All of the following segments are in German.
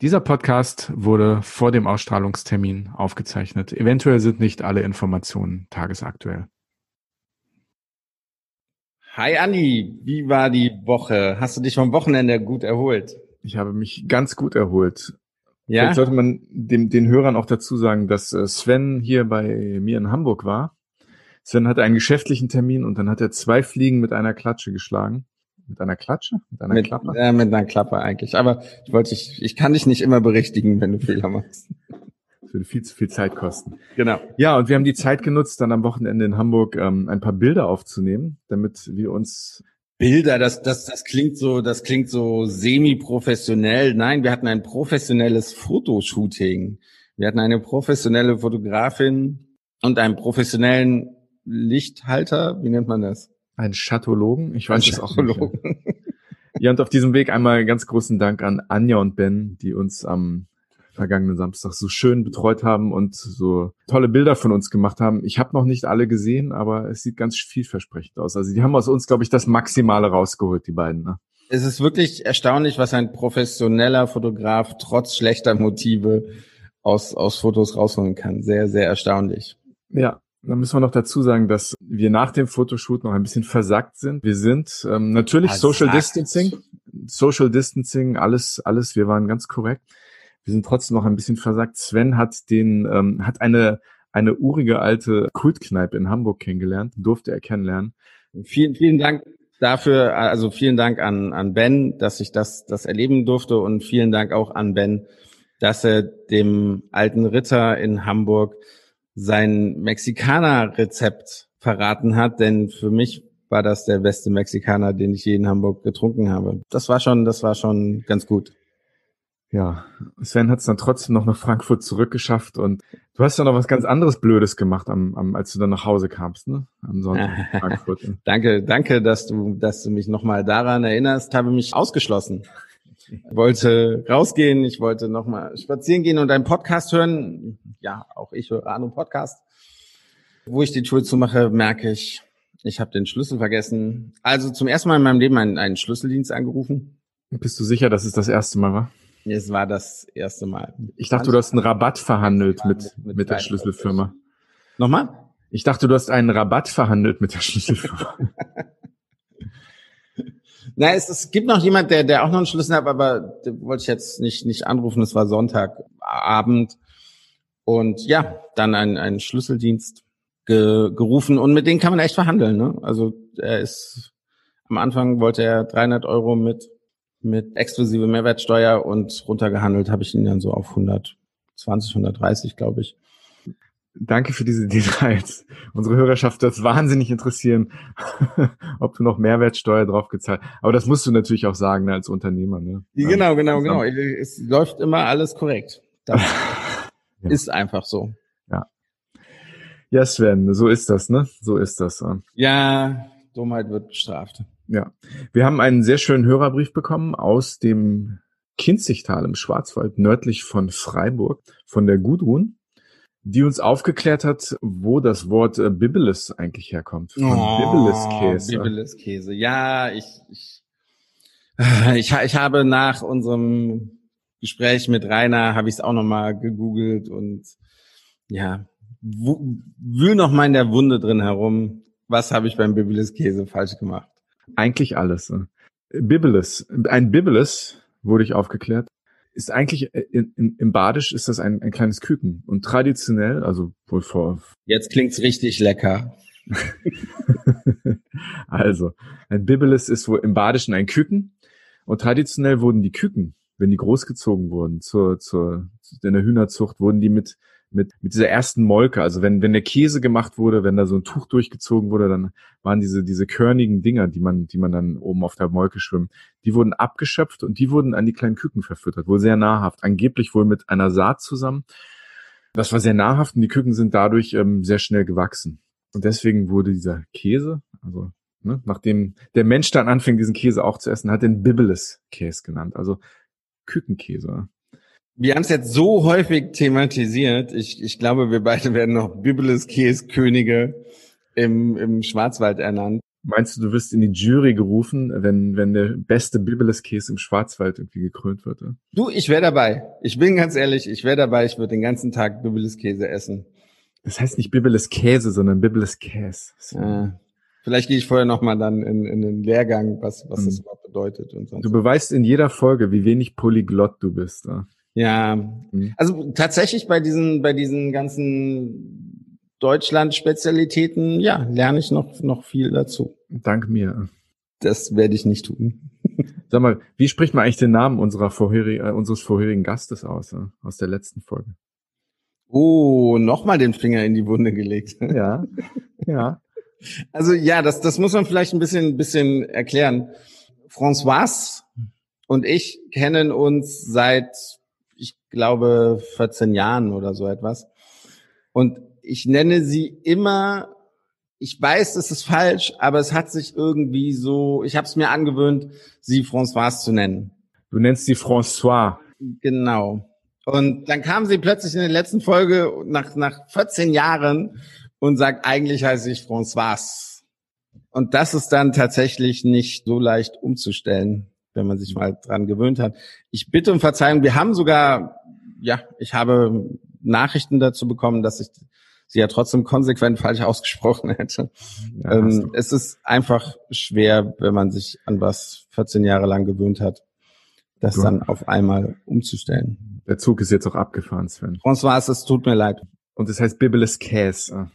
Dieser Podcast wurde vor dem Ausstrahlungstermin aufgezeichnet. Eventuell sind nicht alle Informationen tagesaktuell. Hi Andi, wie war die Woche? Hast du dich vom Wochenende gut erholt? Ich habe mich ganz gut erholt. Ja. Vielleicht sollte man dem, den Hörern auch dazu sagen, dass äh, Sven hier bei mir in Hamburg war. Sven hatte einen geschäftlichen Termin und dann hat er zwei Fliegen mit einer Klatsche geschlagen. Mit einer Klatsche? Mit einer mit, Klappe? Ja, mit einer Klappe eigentlich. Aber ich wollte ich, ich kann dich nicht immer berichtigen, wenn du Fehler machst. Das würde viel zu viel Zeit kosten. Genau. Ja, und wir haben die Zeit genutzt, dann am Wochenende in Hamburg ähm, ein paar Bilder aufzunehmen, damit wir uns Bilder, das, das, das klingt so, das klingt so semi-professionell. Nein, wir hatten ein professionelles Fotoshooting. Wir hatten eine professionelle Fotografin und einen professionellen Lichthalter. Wie nennt man das? Ein Schatologen? Ich weiß es auch nicht. Ja, und auf diesem Weg einmal ganz großen Dank an Anja und Ben, die uns am vergangenen Samstag so schön betreut haben und so tolle Bilder von uns gemacht haben. Ich habe noch nicht alle gesehen, aber es sieht ganz vielversprechend aus. Also die haben aus uns, glaube ich, das Maximale rausgeholt, die beiden. Ne? Es ist wirklich erstaunlich, was ein professioneller Fotograf trotz schlechter Motive aus, aus Fotos rausholen kann. Sehr, sehr erstaunlich. Ja, dann müssen wir noch dazu sagen, dass wir nach dem Fotoshoot noch ein bisschen versackt sind. Wir sind ähm, natürlich versackt. Social Distancing, Social Distancing, alles, alles. Wir waren ganz korrekt. Wir sind trotzdem noch ein bisschen versackt. Sven hat den, ähm, hat eine eine urige alte Kultkneipe in Hamburg kennengelernt, durfte er kennenlernen. Vielen, vielen Dank dafür, also vielen Dank an, an Ben, dass ich das, das erleben durfte und vielen Dank auch an Ben, dass er dem alten Ritter in Hamburg sein Mexikaner-Rezept verraten hat, denn für mich war das der beste Mexikaner, den ich je in Hamburg getrunken habe. Das war schon, das war schon ganz gut. Ja, Sven hat es dann trotzdem noch nach Frankfurt zurückgeschafft und du hast ja noch was ganz anderes Blödes gemacht, am, am, als du dann nach Hause kamst, ne? Am Sonntag in Frankfurt. danke, danke, dass du, dass du mich nochmal daran erinnerst. Habe mich ausgeschlossen. Ich wollte rausgehen, ich wollte nochmal spazieren gehen und einen Podcast hören. Ja, auch ich höre einen Podcast. Wo ich die Tür zumache, merke ich, ich habe den Schlüssel vergessen. Also zum ersten Mal in meinem Leben einen, einen Schlüsseldienst angerufen. Bist du sicher, dass es das erste Mal war? Es war das erste Mal. Ich dachte, du hast einen Rabatt verhandelt mit, mit, mit der Schlüsselfirma. Nochmal? Ich dachte, du hast einen Rabatt verhandelt mit der Schlüsselfirma. Na, es, es gibt noch jemand, der, der auch noch einen Schlüssel hat, aber wollte ich jetzt nicht, nicht anrufen. Es war Sonntagabend. Und ja, dann ein, ein Schlüsseldienst ge, gerufen und mit denen kann man echt verhandeln. Ne? Also er ist, am Anfang wollte er 300 Euro mit, mit exklusive Mehrwertsteuer und runtergehandelt habe ich ihn dann so auf 120, 130, glaube ich. Danke für diese Details. Unsere Hörerschaft das wahnsinnig interessieren, ob du noch Mehrwertsteuer drauf gezahlt. Aber das musst du natürlich auch sagen ne, als Unternehmer. Ne? Genau, genau, genau. Es läuft immer alles korrekt. Das ja. ist einfach so. Ja. Ja, Sven, so ist das, ne? So ist das. Ja, Dummheit wird bestraft. Ja. Wir haben einen sehr schönen Hörerbrief bekommen aus dem Kinzigtal im Schwarzwald, nördlich von Freiburg, von der Gudrun die uns aufgeklärt hat, wo das Wort äh, Bibelus eigentlich herkommt. Von oh, Bibelus-Käse. Bibelus-Käse. Ja, ich, ich, ich, ich habe nach unserem Gespräch mit Rainer, habe ich es auch nochmal gegoogelt und ja, wühl noch mal in der Wunde drin herum. Was habe ich beim Bibelus-Käse falsch gemacht? Eigentlich alles. Bibelus. Ein Bibelus, wurde ich aufgeklärt, ist eigentlich äh, in, in, im Badisch ist das ein, ein kleines Küken und traditionell, also wohl vor. Jetzt klingt's richtig lecker. also ein Bibbelis ist wohl im Badischen ein Küken und traditionell wurden die Küken, wenn die großgezogen wurden zur zur in der Hühnerzucht, wurden die mit mit, mit dieser ersten Molke. Also wenn, wenn der Käse gemacht wurde, wenn da so ein Tuch durchgezogen wurde, dann waren diese, diese körnigen Dinger, die man, die man dann oben auf der Molke schwimmt, die wurden abgeschöpft und die wurden an die kleinen Küken verfüttert, wohl sehr nahrhaft, angeblich wohl mit einer Saat zusammen. Das war sehr nahrhaft und die Küken sind dadurch ähm, sehr schnell gewachsen. Und deswegen wurde dieser Käse, also ne, nachdem der Mensch dann anfing, diesen Käse auch zu essen, hat den Bibbeles-Käse genannt, also Kükenkäse. Wir haben es jetzt so häufig thematisiert. Ich, ich glaube, wir beide werden noch Biblis Käskönige im, im Schwarzwald ernannt. Meinst du, du wirst in die Jury gerufen, wenn, wenn der beste Bibeleskäse im Schwarzwald irgendwie gekrönt wird? Ja? Du, ich wäre dabei. Ich bin ganz ehrlich, ich wäre dabei. Ich würde den ganzen Tag Bibeleskäse essen. Das heißt nicht Bibeleskäse, sondern Bibeleskäse. Äh, vielleicht gehe ich vorher nochmal dann in, in den Lehrgang, was, was mhm. das überhaupt bedeutet. Und sonst. Du beweist in jeder Folge, wie wenig Polyglott du bist. Ja, ja. Mhm. also tatsächlich bei diesen, bei diesen ganzen Deutschland-Spezialitäten, ja, lerne ich noch, noch viel dazu. Dank mir. Das werde ich nicht tun. Sag mal, wie spricht man eigentlich den Namen unserer vorherigen, äh, unseres vorherigen Gastes aus, äh, aus der letzten Folge? Oh, nochmal den Finger in die Wunde gelegt. Ja, ja. Also ja, das, das muss man vielleicht ein bisschen, bisschen erklären. François und ich kennen uns seit, glaube, 14 Jahren oder so etwas. Und ich nenne sie immer, ich weiß, es ist falsch, aber es hat sich irgendwie so, ich habe es mir angewöhnt, sie Françoise zu nennen. Du nennst sie François. Genau. Und dann kam sie plötzlich in der letzten Folge nach, nach 14 Jahren und sagt, eigentlich heiße ich Françoise. Und das ist dann tatsächlich nicht so leicht umzustellen, wenn man sich mal dran gewöhnt hat. Ich bitte um Verzeihung. Wir haben sogar, ja, ich habe Nachrichten dazu bekommen, dass ich sie ja trotzdem konsequent falsch ausgesprochen hätte. Ja, ähm, es ist einfach schwer, wenn man sich an was 14 Jahre lang gewöhnt hat, das Gut. dann auf einmal umzustellen. Der Zug ist jetzt auch abgefahren, Sven. François, es tut mir leid. Und es heißt Bibelus Käse.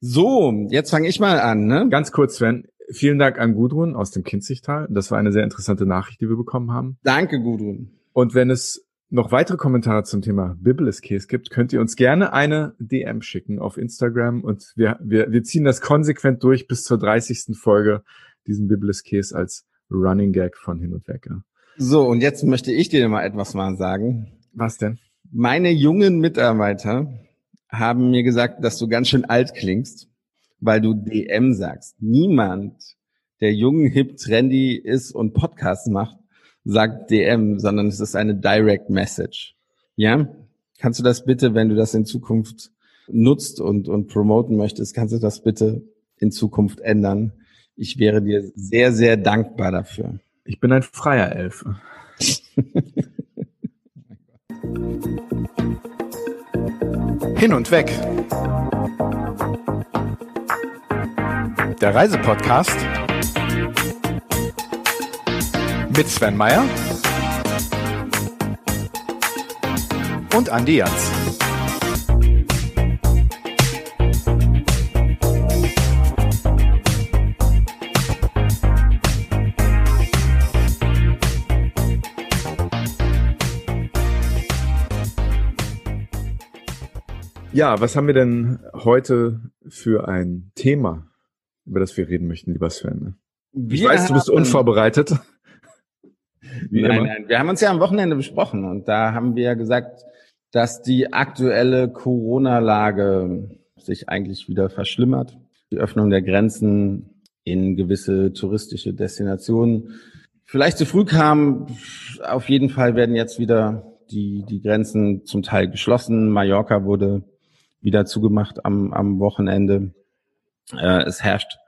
So, jetzt fange ich mal an. Ne? Ganz kurz, Sven. Vielen Dank an Gudrun aus dem Kinzigtal. Das war eine sehr interessante Nachricht, die wir bekommen haben. Danke, Gudrun. Und wenn es noch weitere Kommentare zum Thema Biblis Case gibt, könnt ihr uns gerne eine DM schicken auf Instagram und wir, wir, wir ziehen das konsequent durch bis zur 30. Folge, diesen Biblis Case als Running Gag von hin und weg. So, und jetzt möchte ich dir mal etwas mal sagen. Was denn? Meine jungen Mitarbeiter haben mir gesagt, dass du ganz schön alt klingst, weil du DM sagst. Niemand, der jung, hip, trendy ist und Podcasts macht, sagt DM, sondern es ist eine Direct Message. Ja? Kannst du das bitte, wenn du das in Zukunft nutzt und, und promoten möchtest, kannst du das bitte in Zukunft ändern? Ich wäre dir sehr, sehr dankbar dafür. Ich bin ein freier Elf. Hin und weg. Der Reisepodcast mit Sven Meyer und Andi Jans. Ja, was haben wir denn heute für ein Thema, über das wir reden möchten, lieber Sven? Ich weiß, du bist unvorbereitet. Wie nein, immer. nein, wir haben uns ja am Wochenende besprochen und da haben wir gesagt, dass die aktuelle Corona-Lage sich eigentlich wieder verschlimmert. Die Öffnung der Grenzen in gewisse touristische Destinationen vielleicht zu früh kam. Auf jeden Fall werden jetzt wieder die, die Grenzen zum Teil geschlossen. Mallorca wurde wieder zugemacht am, am Wochenende. Äh, es herrscht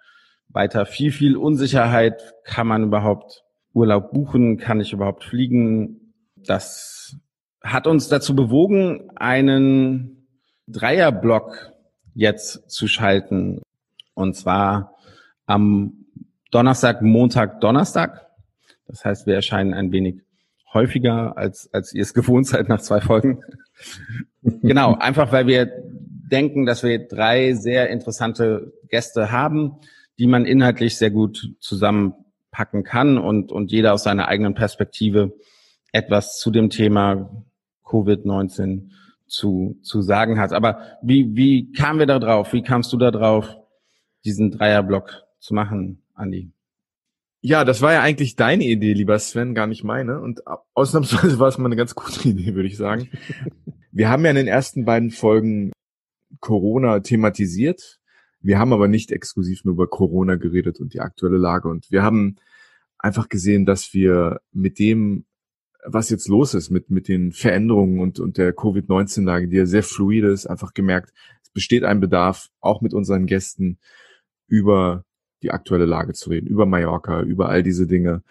weiter viel, viel Unsicherheit. Kann man überhaupt Urlaub buchen, kann ich überhaupt fliegen. Das hat uns dazu bewogen, einen Dreierblock jetzt zu schalten. Und zwar am Donnerstag, Montag, Donnerstag. Das heißt, wir erscheinen ein wenig häufiger, als, als ihr es gewohnt seid nach zwei Folgen. genau, einfach weil wir denken, dass wir drei sehr interessante Gäste haben, die man inhaltlich sehr gut zusammen packen kann und, und jeder aus seiner eigenen Perspektive etwas zu dem Thema Covid-19 zu, zu sagen hat. Aber wie, wie kamen wir da drauf? Wie kamst du da drauf, diesen Dreierblock zu machen, Andi? Ja, das war ja eigentlich deine Idee, lieber Sven, gar nicht meine. Und ausnahmsweise war es mal eine ganz gute Idee, würde ich sagen. Wir haben ja in den ersten beiden Folgen Corona thematisiert wir haben aber nicht exklusiv nur über Corona geredet und die aktuelle Lage. Und wir haben einfach gesehen, dass wir mit dem, was jetzt los ist, mit, mit den Veränderungen und, und der Covid-19-Lage, die ja sehr fluide ist, einfach gemerkt, es besteht ein Bedarf, auch mit unseren Gästen über die aktuelle Lage zu reden, über Mallorca, über all diese Dinge,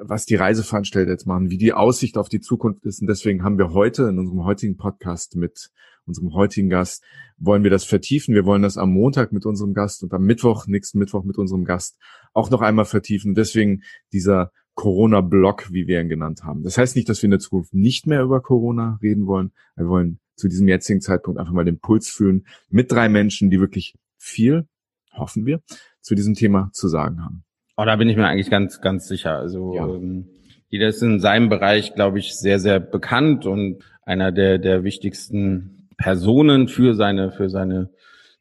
was die Reiseveranstalter jetzt machen, wie die Aussicht auf die Zukunft ist. Und deswegen haben wir heute in unserem heutigen Podcast mit unserem heutigen Gast, wollen wir das vertiefen. Wir wollen das am Montag mit unserem Gast und am Mittwoch, nächsten Mittwoch mit unserem Gast auch noch einmal vertiefen. Deswegen dieser Corona-Block, wie wir ihn genannt haben. Das heißt nicht, dass wir in der Zukunft nicht mehr über Corona reden wollen. Wir wollen zu diesem jetzigen Zeitpunkt einfach mal den Puls fühlen mit drei Menschen, die wirklich viel, hoffen wir, zu diesem Thema zu sagen haben. Oh, da bin ich mir eigentlich ganz, ganz sicher. Also ja. ähm, jeder ist in seinem Bereich, glaube ich, sehr, sehr bekannt und einer der, der wichtigsten Personen für seine, für seine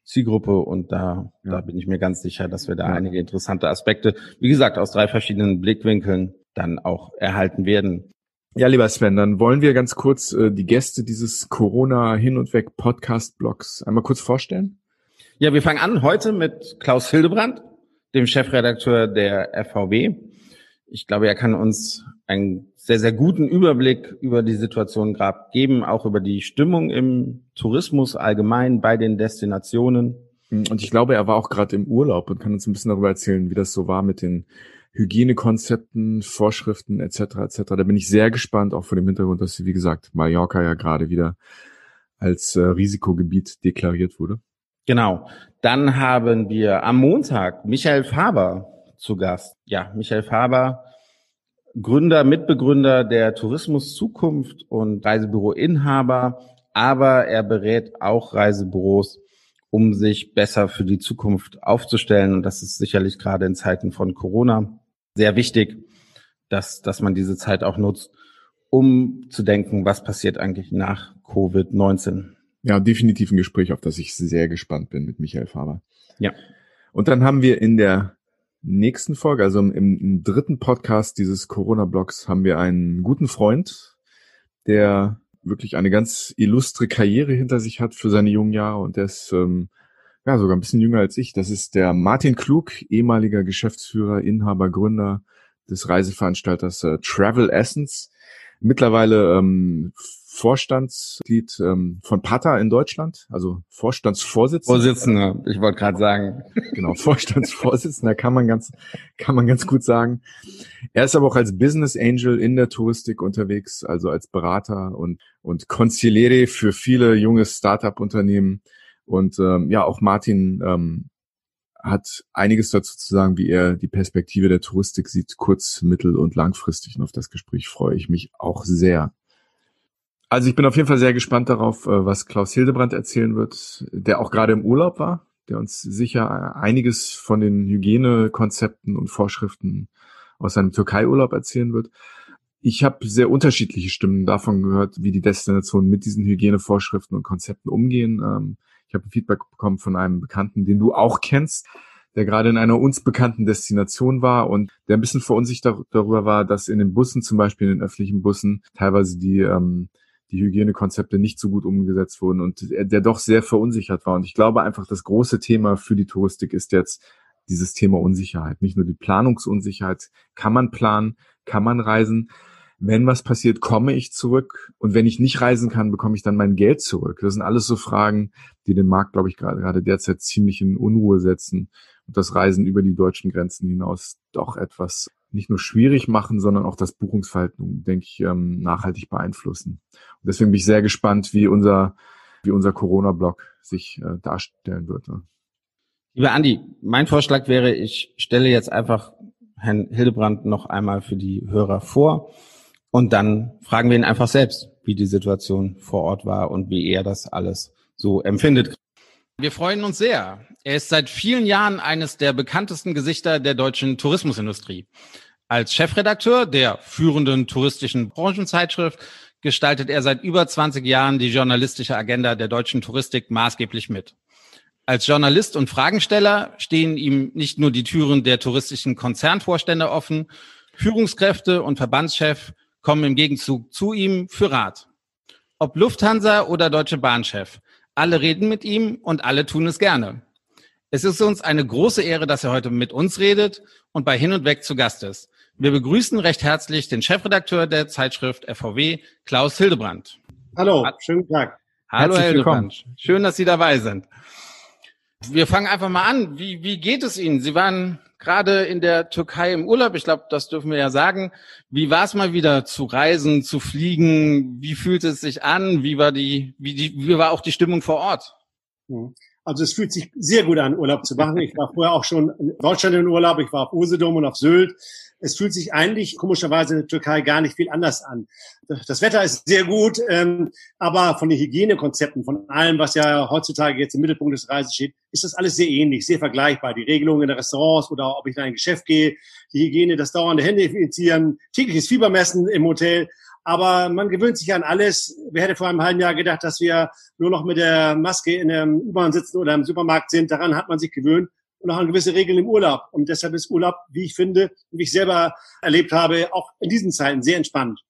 Zielgruppe und da, ja. da bin ich mir ganz sicher, dass wir da ja. einige interessante Aspekte, wie gesagt, aus drei verschiedenen Blickwinkeln dann auch erhalten werden. Ja, lieber Sven, dann wollen wir ganz kurz äh, die Gäste dieses Corona hin und weg Podcast Blogs einmal kurz vorstellen. Ja, wir fangen an heute mit Klaus Hildebrand, dem Chefredakteur der FVW. Ich glaube, er kann uns einen sehr, sehr guten Überblick über die Situation gerade geben, auch über die Stimmung im Tourismus allgemein bei den Destinationen. Und ich glaube, er war auch gerade im Urlaub und kann uns ein bisschen darüber erzählen, wie das so war mit den Hygienekonzepten, Vorschriften etc. etc. Da bin ich sehr gespannt, auch vor dem Hintergrund, dass, wie gesagt, Mallorca ja gerade wieder als äh, Risikogebiet deklariert wurde. Genau. Dann haben wir am Montag Michael Faber zu Gast. Ja, Michael Faber, Gründer, Mitbegründer der Tourismus Zukunft und Reisebüro-Inhaber, aber er berät auch Reisebüros, um sich besser für die Zukunft aufzustellen. Und das ist sicherlich gerade in Zeiten von Corona sehr wichtig, dass, dass man diese Zeit auch nutzt, um zu denken, was passiert eigentlich nach Covid-19. Ja, definitiv ein Gespräch, auf das ich sehr gespannt bin mit Michael Faber. Ja. Und dann haben wir in der nächsten Folge, also im, im dritten Podcast dieses Corona-Blogs, haben wir einen guten Freund, der wirklich eine ganz illustre Karriere hinter sich hat für seine jungen Jahre und der ist ähm, ja sogar ein bisschen jünger als ich. Das ist der Martin Klug, ehemaliger Geschäftsführer, Inhaber, Gründer des Reiseveranstalters äh, Travel Essence. Mittlerweile ähm, Vorstandsglied ähm, von Pata in Deutschland, also Vorstandsvorsitzender. Vorsitzender, ich wollte gerade sagen. Genau, Vorstandsvorsitzender kann man ganz, kann man ganz gut sagen. Er ist aber auch als Business Angel in der Touristik unterwegs, also als Berater und und Consigliere für viele junge Startup-Unternehmen. Und ähm, ja, auch Martin ähm, hat einiges dazu zu sagen, wie er die Perspektive der Touristik sieht, kurz-, mittel- und langfristig. Und auf das Gespräch freue ich mich auch sehr. Also ich bin auf jeden Fall sehr gespannt darauf, äh, was Klaus Hildebrand erzählen wird, der auch gerade im Urlaub war, der uns sicher einiges von den Hygienekonzepten und Vorschriften aus seinem Türkei-Urlaub erzählen wird. Ich habe sehr unterschiedliche Stimmen davon gehört, wie die Destinationen mit diesen Hygienevorschriften und Konzepten umgehen. Ähm, ich habe Feedback bekommen von einem Bekannten, den du auch kennst, der gerade in einer uns bekannten Destination war und der ein bisschen verunsichert darüber war, dass in den Bussen, zum Beispiel in den öffentlichen Bussen, teilweise die ähm, die Hygienekonzepte nicht so gut umgesetzt wurden und der, doch sehr verunsichert war. Und ich glaube einfach, das große Thema für die Touristik ist jetzt dieses Thema Unsicherheit. Nicht nur die Planungsunsicherheit. Kann man planen? Kann man reisen? Wenn was passiert, komme ich zurück. Und wenn ich nicht reisen kann, bekomme ich dann mein Geld zurück. Das sind alles so Fragen, die den Markt, glaube ich, gerade derzeit ziemlich in Unruhe setzen und das Reisen über die deutschen Grenzen hinaus doch etwas nicht nur schwierig machen, sondern auch das Buchungsverhalten, denke ich, ähm, nachhaltig beeinflussen. Und deswegen bin ich sehr gespannt, wie unser, wie unser Corona-Blog sich äh, darstellen wird. Lieber Andi, mein Vorschlag wäre, ich stelle jetzt einfach Herrn Hildebrand noch einmal für die Hörer vor und dann fragen wir ihn einfach selbst, wie die Situation vor Ort war und wie er das alles so empfindet. Wir freuen uns sehr. Er ist seit vielen Jahren eines der bekanntesten Gesichter der deutschen Tourismusindustrie. Als Chefredakteur der führenden touristischen Branchenzeitschrift gestaltet er seit über 20 Jahren die journalistische Agenda der deutschen Touristik maßgeblich mit. Als Journalist und Fragensteller stehen ihm nicht nur die Türen der touristischen Konzernvorstände offen, Führungskräfte und Verbandschef kommen im Gegenzug zu ihm für Rat. Ob Lufthansa oder Deutsche Bahnchef, alle reden mit ihm und alle tun es gerne. Es ist uns eine große Ehre, dass er heute mit uns redet und bei Hin und Weg zu Gast ist. Wir begrüßen recht herzlich den Chefredakteur der Zeitschrift FVW, Klaus Hildebrand. Hallo, schönen Tag. Hallo, Herzlich Herr Hildebrand. Schön, dass Sie dabei sind. Wir fangen einfach mal an. Wie, wie geht es Ihnen? Sie waren gerade in der Türkei im Urlaub. Ich glaube, das dürfen wir ja sagen. Wie war es mal wieder zu reisen, zu fliegen? Wie fühlt es sich an? Wie war die, wie die, wie war auch die Stimmung vor Ort? Hm. Also es fühlt sich sehr gut an, Urlaub zu machen. Ich war vorher auch schon in Deutschland in Urlaub. Ich war auf Usedom und auf Sylt es fühlt sich eigentlich komischerweise in der Türkei gar nicht viel anders an. Das Wetter ist sehr gut, ähm, aber von den Hygienekonzepten, von allem, was ja heutzutage jetzt im Mittelpunkt des Reises steht, ist das alles sehr ähnlich, sehr vergleichbar. Die Regelungen in den Restaurants oder ob ich in ein Geschäft gehe, die Hygiene, das dauernde Hände infizieren, tägliches Fiebermessen im Hotel. Aber man gewöhnt sich an alles. Wer hätte vor einem halben Jahr gedacht, dass wir nur noch mit der Maske in der U-Bahn sitzen oder im Supermarkt sind? Daran hat man sich gewöhnt und auch an gewisse Regeln im Urlaub. Und deshalb ist Urlaub, wie ich finde, wie ich selber erlebt habe, auch in diesen Zeiten sehr entspannt.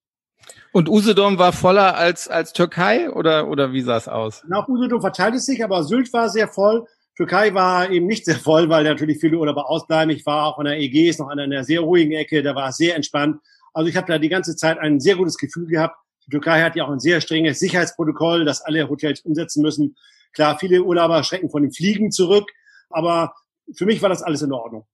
Und Usedom war voller als, als Türkei oder, oder wie sah es aus? Nach Usedom verteilt es sich, aber Sylt war sehr voll. Türkei war eben nicht sehr voll, weil natürlich viele Urlauber ausbleiben. Ich war auch an der Ägäis noch an einer sehr ruhigen Ecke, da war es sehr entspannt. Also ich habe da die ganze Zeit ein sehr gutes Gefühl gehabt. Die Türkei hat ja auch ein sehr strenges Sicherheitsprotokoll, das alle Hotels umsetzen müssen. Klar, viele Urlauber schrecken von dem Fliegen zurück, aber für mich war das alles in Ordnung.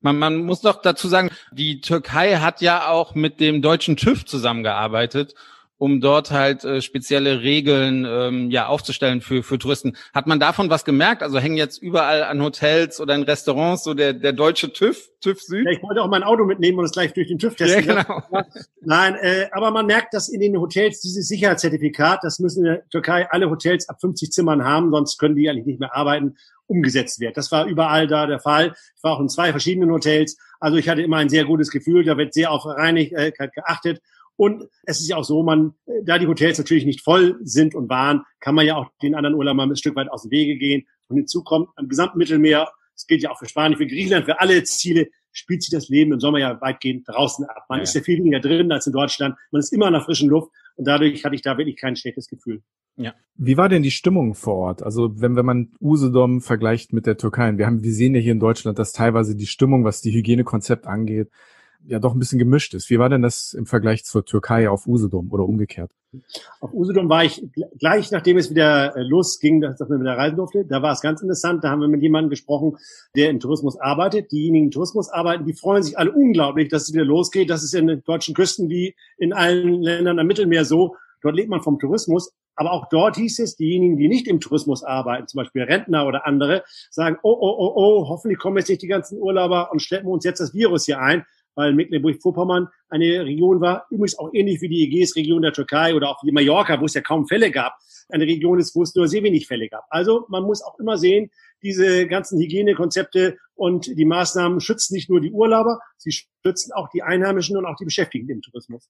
Man, man muss doch dazu sagen, die Türkei hat ja auch mit dem deutschen TÜV zusammengearbeitet um dort halt äh, spezielle Regeln ähm, ja aufzustellen für für Touristen. Hat man davon was gemerkt? Also hängen jetzt überall an Hotels oder in Restaurants so der der deutsche TÜV TÜV Süd? Ja, ich wollte auch mein Auto mitnehmen und es gleich durch den TÜV testen. Ja, genau. Nein, äh, aber man merkt, dass in den Hotels dieses Sicherheitszertifikat, das müssen in der Türkei alle Hotels ab 50 Zimmern haben, sonst können die eigentlich nicht mehr arbeiten, umgesetzt wird. Das war überall da der Fall. Ich war auch in zwei verschiedenen Hotels. Also ich hatte immer ein sehr gutes Gefühl. Da wird sehr auf Reinigkeit äh, geachtet. Und es ist ja auch so, man, da die Hotels natürlich nicht voll sind und waren, kann man ja auch den anderen Urlaubern ein Stück weit aus dem Wege gehen. Und hinzu kommt am gesamten Mittelmeer, das gilt ja auch für Spanien, für Griechenland, für alle Ziele, spielt sich das Leben im Sommer ja weitgehend draußen ab. Man ja. ist ja viel weniger drin als in Deutschland. Man ist immer in der frischen Luft. Und dadurch hatte ich da wirklich kein schlechtes Gefühl. Ja. Wie war denn die Stimmung vor Ort? Also wenn, wenn man Usedom vergleicht mit der Türkei, wir haben, wir sehen ja hier in Deutschland, dass teilweise die Stimmung, was die Hygienekonzept angeht, ja doch ein bisschen gemischt ist. Wie war denn das im Vergleich zur Türkei auf Usedom oder umgekehrt? Auf Usedom war ich gleich, nachdem es wieder äh, losging, dass man wieder reisen durfte. Da war es ganz interessant. Da haben wir mit jemandem gesprochen, der im Tourismus arbeitet. Diejenigen, die im Tourismus arbeiten, die freuen sich alle unglaublich, dass es wieder losgeht. Das ist in den deutschen Küsten wie in allen Ländern am Mittelmeer so. Dort lebt man vom Tourismus. Aber auch dort hieß es, diejenigen, die nicht im Tourismus arbeiten, zum Beispiel Rentner oder andere, sagen, oh, oh, oh, oh, hoffentlich kommen jetzt nicht die ganzen Urlauber und schleppen uns jetzt das Virus hier ein weil Mecklenburg-Vorpommern eine Region war, übrigens auch ähnlich wie die Ägäis-Region der Türkei oder auch die Mallorca, wo es ja kaum Fälle gab, eine Region ist, wo es nur sehr wenig Fälle gab. Also man muss auch immer sehen, diese ganzen Hygienekonzepte und die Maßnahmen schützen nicht nur die Urlauber, sie schützen auch die Einheimischen und auch die Beschäftigten im Tourismus.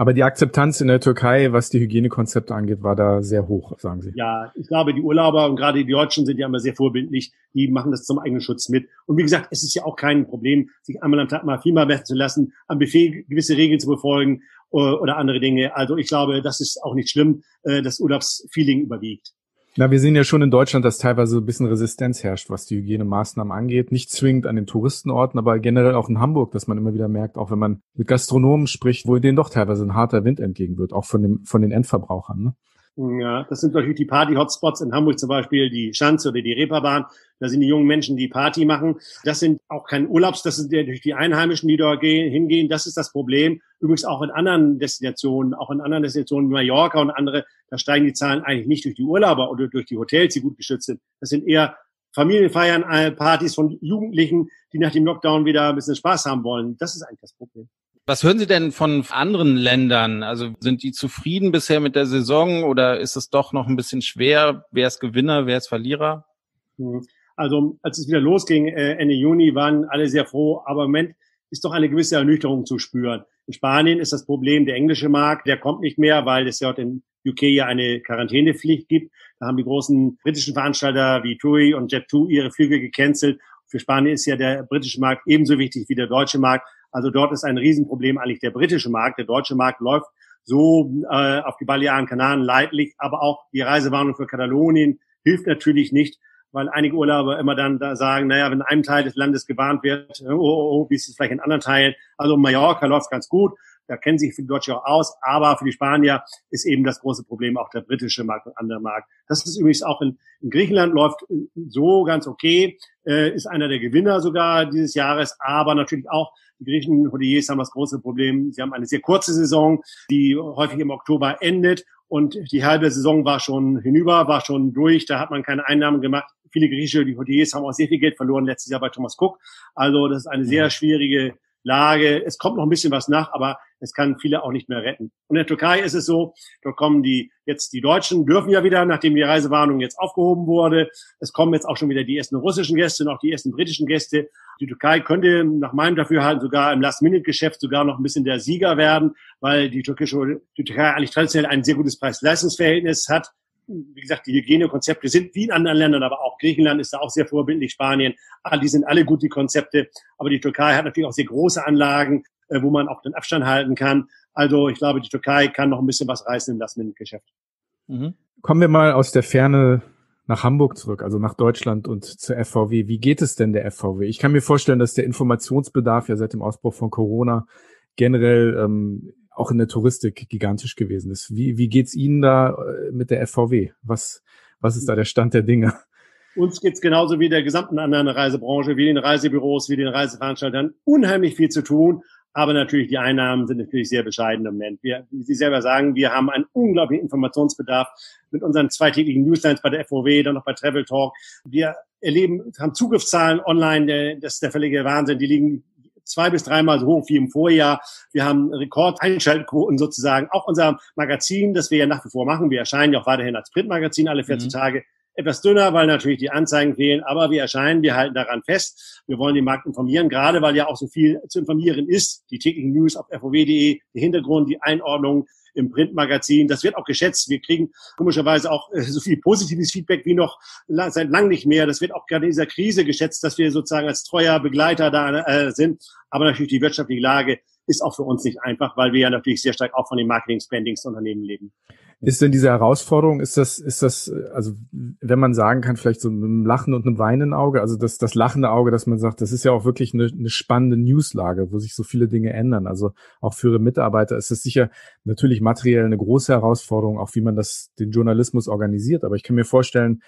Aber die Akzeptanz in der Türkei, was die Hygienekonzepte angeht, war da sehr hoch, sagen Sie. Ja, ich glaube, die Urlauber und gerade die Deutschen sind ja immer sehr vorbildlich. Die machen das zum eigenen Schutz mit. Und wie gesagt, es ist ja auch kein Problem, sich einmal am Tag mal Fieber messen zu lassen, am Buffet gewisse Regeln zu befolgen äh, oder andere Dinge. Also ich glaube, das ist auch nicht schlimm. Äh, das Urlaubsfeeling überwiegt. Na, wir sehen ja schon in Deutschland, dass teilweise ein bisschen Resistenz herrscht, was die Hygienemaßnahmen angeht. Nicht zwingend an den Touristenorten, aber generell auch in Hamburg, dass man immer wieder merkt, auch wenn man mit Gastronomen spricht, wo denen doch teilweise ein harter Wind entgegen wird, auch von, dem, von den Endverbrauchern. Ne? Ja, das sind natürlich die Party-Hotspots in Hamburg zum Beispiel, die Schanze oder die Reeperbahn. Da sind die jungen Menschen, die Party machen. Das sind auch kein Urlaubs, das sind natürlich die Einheimischen, die dort gehen, hingehen. Das ist das Problem. Übrigens auch in anderen Destinationen, auch in anderen Destinationen wie Mallorca und andere, da steigen die Zahlen eigentlich nicht durch die Urlauber oder durch die Hotels, die gut geschützt sind. Das sind eher Familienfeiern, äh, Partys von Jugendlichen, die nach dem Lockdown wieder ein bisschen Spaß haben wollen. Das ist eigentlich das Problem. Was hören Sie denn von anderen Ländern? Also sind die zufrieden bisher mit der Saison oder ist es doch noch ein bisschen schwer? Wer ist Gewinner, wer ist Verlierer? Hm. Also als es wieder losging, äh, Ende Juni, waren alle sehr froh, aber im Moment ist doch eine gewisse Ernüchterung zu spüren. In Spanien ist das Problem der englische Markt, der kommt nicht mehr, weil es ja in UK ja eine Quarantänepflicht gibt. Da haben die großen britischen Veranstalter wie TUI und Jet2 ihre Flüge gecancelt. Für Spanien ist ja der britische Markt ebenso wichtig wie der deutsche Markt. Also dort ist ein Riesenproblem eigentlich der britische Markt. Der deutsche Markt läuft so äh, auf die Balearen Kanaren leidlich, aber auch die Reisewarnung für Katalonien hilft natürlich nicht, weil einige Urlauber immer dann da sagen, naja, wenn in einem Teil des Landes gewarnt wird, oh, oh, oh, wie ist es vielleicht in anderen Teilen? Also Mallorca läuft ganz gut. Da kennen sich viele Deutsche auch aus. Aber für die Spanier ist eben das große Problem auch der britische Markt und andere Markt. Das ist übrigens auch in, in Griechenland läuft so ganz okay, äh, ist einer der Gewinner sogar dieses Jahres, aber natürlich auch die griechischen Hoteliers haben das große Problem. Sie haben eine sehr kurze Saison, die häufig im Oktober endet und die halbe Saison war schon hinüber, war schon durch. Da hat man keine Einnahmen gemacht. Viele griechische Hoteliers haben auch sehr viel Geld verloren letztes Jahr bei Thomas Cook. Also das ist eine sehr schwierige Lage. Es kommt noch ein bisschen was nach, aber es kann viele auch nicht mehr retten. Und in der Türkei ist es so, dort kommen die, jetzt die Deutschen dürfen ja wieder, nachdem die Reisewarnung jetzt aufgehoben wurde. Es kommen jetzt auch schon wieder die ersten russischen Gäste und auch die ersten britischen Gäste. Die Türkei könnte nach meinem Dafürhalten sogar im Last-Minute-Geschäft sogar noch ein bisschen der Sieger werden, weil die türkische, die Türkei eigentlich traditionell ein sehr gutes Preis-Leistungsverhältnis hat wie gesagt, die Hygienekonzepte sind wie in anderen Ländern, aber auch Griechenland ist da auch sehr vorbildlich, Spanien, die sind alle gut, die Konzepte. Aber die Türkei hat natürlich auch sehr große Anlagen, äh, wo man auch den Abstand halten kann. Also ich glaube, die Türkei kann noch ein bisschen was reißen in das Geschäft. Mhm. Kommen wir mal aus der Ferne nach Hamburg zurück, also nach Deutschland und zur FVW. Wie geht es denn der FVW? Ich kann mir vorstellen, dass der Informationsbedarf ja seit dem Ausbruch von Corona generell ähm, auch in der Touristik gigantisch gewesen ist. Wie, wie geht's Ihnen da äh, mit der FVW? Was, was ist da der Stand der Dinge? Uns geht's genauso wie der gesamten anderen Reisebranche, wie den Reisebüros, wie den Reiseveranstaltern, unheimlich viel zu tun. Aber natürlich, die Einnahmen sind natürlich sehr bescheiden im Moment. Wir, wie Sie selber sagen, wir haben einen unglaublichen Informationsbedarf mit unseren zweitägigen Newslines bei der FOW, dann noch bei Travel Talk. Wir erleben, haben Zugriffszahlen online, das ist der völlige Wahnsinn. Die liegen zwei bis dreimal so hoch wie im Vorjahr. Wir haben Rekordeinschaltquoten sozusagen. Auch unser Magazin, das wir ja nach wie vor machen, wir erscheinen ja auch weiterhin als Printmagazin alle 14 mhm. Tage, etwas dünner, weil natürlich die Anzeigen fehlen, aber wir erscheinen, wir halten daran fest. Wir wollen den Markt informieren, gerade weil ja auch so viel zu informieren ist. Die täglichen News auf fow.de, der Hintergrund, die Einordnung, im Printmagazin. Das wird auch geschätzt. Wir kriegen komischerweise auch äh, so viel positives Feedback wie noch seit lang nicht mehr. Das wird auch gerade in dieser Krise geschätzt, dass wir sozusagen als treuer Begleiter da äh, sind. Aber natürlich die wirtschaftliche Lage ist auch für uns nicht einfach, weil wir ja natürlich sehr stark auch von den Marketing-Spendings Unternehmen leben. Ist denn diese Herausforderung, ist das, ist das, also wenn man sagen kann, vielleicht so mit einem Lachen und einem weinenden Auge, also das, das lachende Auge, dass man sagt, das ist ja auch wirklich eine, eine spannende Newslage, wo sich so viele Dinge ändern. Also auch für ihre Mitarbeiter ist es sicher natürlich materiell eine große Herausforderung, auch wie man das, den Journalismus organisiert. Aber ich kann mir vorstellen,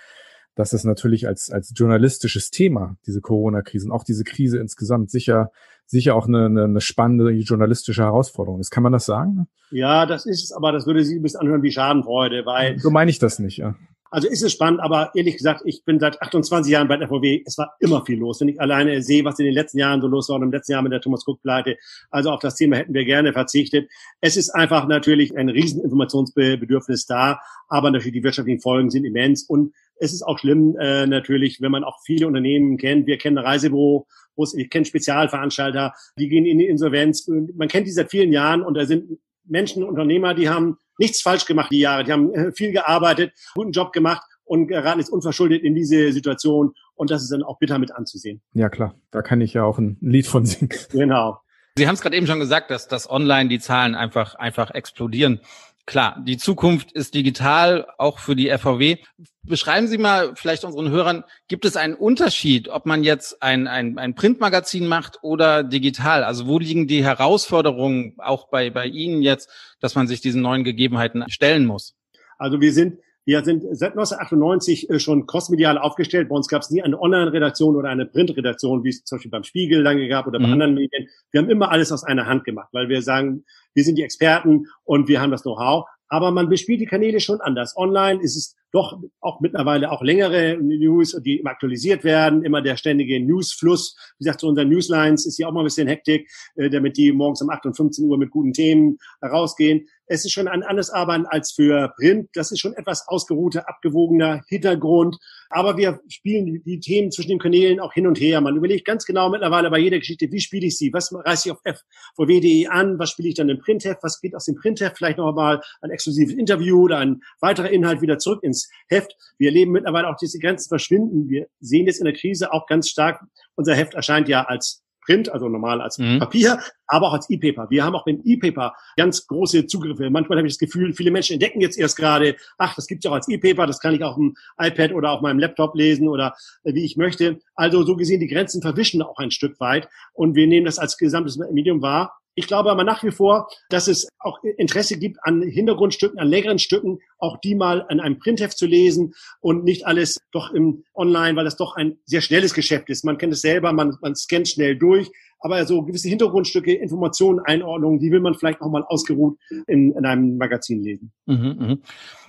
dass es natürlich als, als journalistisches Thema, diese Corona-Krise und auch diese Krise insgesamt sicher, sicher auch eine, eine, eine spannende journalistische Herausforderung ist. Kann man das sagen? Ja, das ist es, aber das würde sich ein bisschen anhören wie Schadenfreude, weil. So meine ich das nicht, ja. Also ist es spannend, aber ehrlich gesagt, ich bin seit 28 Jahren bei der FVW. Es war immer viel los. Wenn ich alleine sehe, was in den letzten Jahren so los war und im letzten Jahr mit der Thomas Cook Pleite, also auf das Thema hätten wir gerne verzichtet. Es ist einfach natürlich ein riesen Informationsbedürfnis da, aber natürlich die wirtschaftlichen Folgen sind immens und es ist auch schlimm äh, natürlich, wenn man auch viele Unternehmen kennt. Wir kennen Reisebüro, ich kenne Spezialveranstalter, die gehen in die Insolvenz. Man kennt die seit vielen Jahren und da sind Menschen, Unternehmer, die haben nichts falsch gemacht die Jahre. Die haben äh, viel gearbeitet, guten Job gemacht und geraten jetzt unverschuldet in diese Situation. Und das ist dann auch bitter mit anzusehen. Ja, klar. Da kann ich ja auch ein Lied von singen. Genau. Sie haben es gerade eben schon gesagt, dass das online die Zahlen einfach einfach explodieren. Klar, die Zukunft ist digital, auch für die FVW. Beschreiben Sie mal vielleicht unseren Hörern, gibt es einen Unterschied, ob man jetzt ein, ein, ein Printmagazin macht oder digital? Also wo liegen die Herausforderungen auch bei, bei Ihnen jetzt, dass man sich diesen neuen Gegebenheiten stellen muss? Also wir sind wir sind seit 1998 äh, schon crossmedial aufgestellt. Bei uns gab es nie eine Online-Redaktion oder eine Print-Redaktion, wie es zum Beispiel beim Spiegel lange gab oder bei mhm. anderen Medien. Wir haben immer alles aus einer Hand gemacht, weil wir sagen, wir sind die Experten und wir haben das Know-how. Aber man bespielt die Kanäle schon anders. Online ist es doch auch mittlerweile auch längere News, die aktualisiert werden, immer der ständige Newsfluss. Wie gesagt, zu unseren Newslines ist hier auch mal ein bisschen Hektik, äh, damit die morgens um 8 und 15 Uhr mit guten Themen rausgehen. Es ist schon ein anderes Arbeiten als für Print. Das ist schon etwas ausgeruhter, abgewogener Hintergrund. Aber wir spielen die Themen zwischen den Kanälen auch hin und her. Man überlegt ganz genau mittlerweile bei jeder Geschichte, wie spiele ich sie? Was reiße ich auf fvw.de an? Was spiele ich dann im Printheft? Was geht aus dem Printheft? Vielleicht noch mal ein exklusives Interview oder ein weiterer Inhalt wieder zurück ins Heft. Wir erleben mittlerweile auch diese Grenzen verschwinden. Wir sehen jetzt in der Krise auch ganz stark, unser Heft erscheint ja als Print, also normal als mhm. Papier, aber auch als E-Paper. Wir haben auch beim E-Paper ganz große Zugriffe. Manchmal habe ich das Gefühl, viele Menschen entdecken jetzt erst gerade, ach, das gibt's ja auch als E-Paper, das kann ich auf dem iPad oder auf meinem Laptop lesen oder äh, wie ich möchte. Also so gesehen, die Grenzen verwischen auch ein Stück weit und wir nehmen das als gesamtes Medium wahr Ich glaube aber nach wie vor, dass es auch Interesse gibt an Hintergrundstücken, an längeren Stücken, auch die mal in einem Printheft zu lesen und nicht alles doch im Online, weil das doch ein sehr schnelles Geschäft ist. Man kennt es selber, man, man scannt schnell durch, aber so gewisse Hintergrundstücke, Informationen, Einordnungen, die will man vielleicht auch mal ausgeruht in, in einem Magazin lesen. Mhm, mh.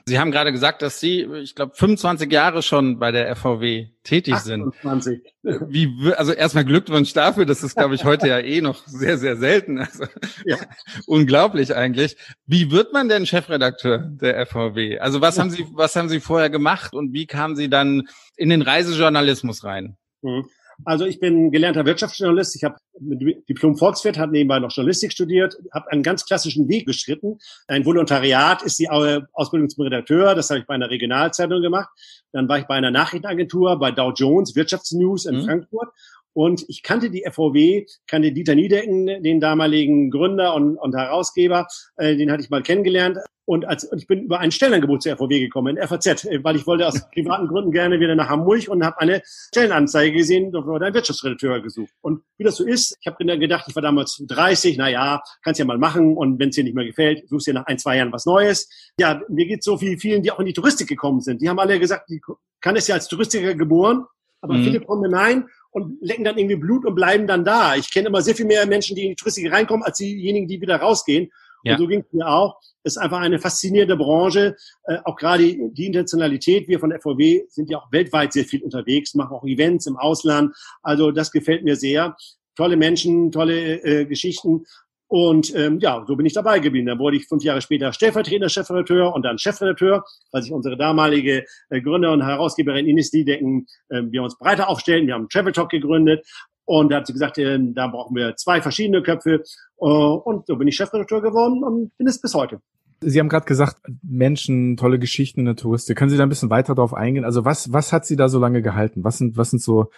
Sie haben gerade gesagt, dass Sie, ich glaube, 25 Jahre schon bei der FVW tätig 28. sind. Wie, also erstmal Glückwunsch dafür, das ist, glaube ich, heute ja eh noch sehr, sehr selten. Also, ja. Unglaublich eigentlich. Wie wird man denn Chefredakteur der FVW? Also was haben Sie, was haben Sie vorher gemacht und wie kamen Sie dann in den Reisejournalismus rein? Mhm. Also ich bin gelernter Wirtschaftsjournalist. Ich habe Diplom Volkswirt, habe nebenbei noch Journalistik studiert, habe einen ganz klassischen Weg beschritten. Ein Volontariat ist die Ausbildung zum Redakteur. Das habe ich bei einer Regionalzeitung gemacht. Dann war ich bei einer Nachrichtenagentur, bei Dow Jones Wirtschaftsnews in mhm. Frankfurt und ich kannte die FOW, kannte Dieter Niedecken, den damaligen Gründer und, und Herausgeber, äh, den hatte ich mal kennengelernt. Und, als, und ich bin über ein Stellenangebot zur FOW gekommen, in FAZ, äh, weil ich wollte aus privaten Gründen gerne wieder nach Hamburg und habe eine Stellenanzeige gesehen, dort wurde ein Wirtschaftsredakteur gesucht. Und wie das so ist, ich habe gedacht, ich war damals 30, na ja, kannst ja mal machen und wenn es dir nicht mehr gefällt, suchst dir nach ein, zwei Jahren was Neues. Ja, mir geht so wie vielen, die auch in die Touristik gekommen sind. Die haben alle gesagt, die kann es ja als Touristiker geboren, aber mhm. viele kommen hinein und lecken dann irgendwie Blut und bleiben dann da. Ich kenne immer sehr viel mehr Menschen, die in die Touristik reinkommen, als diejenigen, die wieder rausgehen. Ja. Und so ging es mir auch. Es ist einfach eine faszinierende Branche. Äh, auch gerade die Internationalität. Wir von der FVW sind ja auch weltweit sehr viel unterwegs, machen auch Events im Ausland. Also das gefällt mir sehr. Tolle Menschen, tolle äh, Geschichten. Und ähm, ja, so bin ich dabei geblieben. Dann wurde ich fünf Jahre später stellvertretender Chefredakteur und dann Chefredakteur, weil sich unsere damalige äh, Gründer und Herausgeberin Ines Niedecken, äh, wir uns breiter aufstellen. Wir haben Travel Talk gegründet und da hat sie gesagt, äh, da brauchen wir zwei verschiedene Köpfe. Äh, und so bin ich Chefredakteur geworden und bin es bis heute. Sie haben gerade gesagt, Menschen, tolle Geschichten in der Touristik. Können Sie da ein bisschen weiter darauf eingehen? Also was, was hat Sie da so lange gehalten? Was sind, was sind so,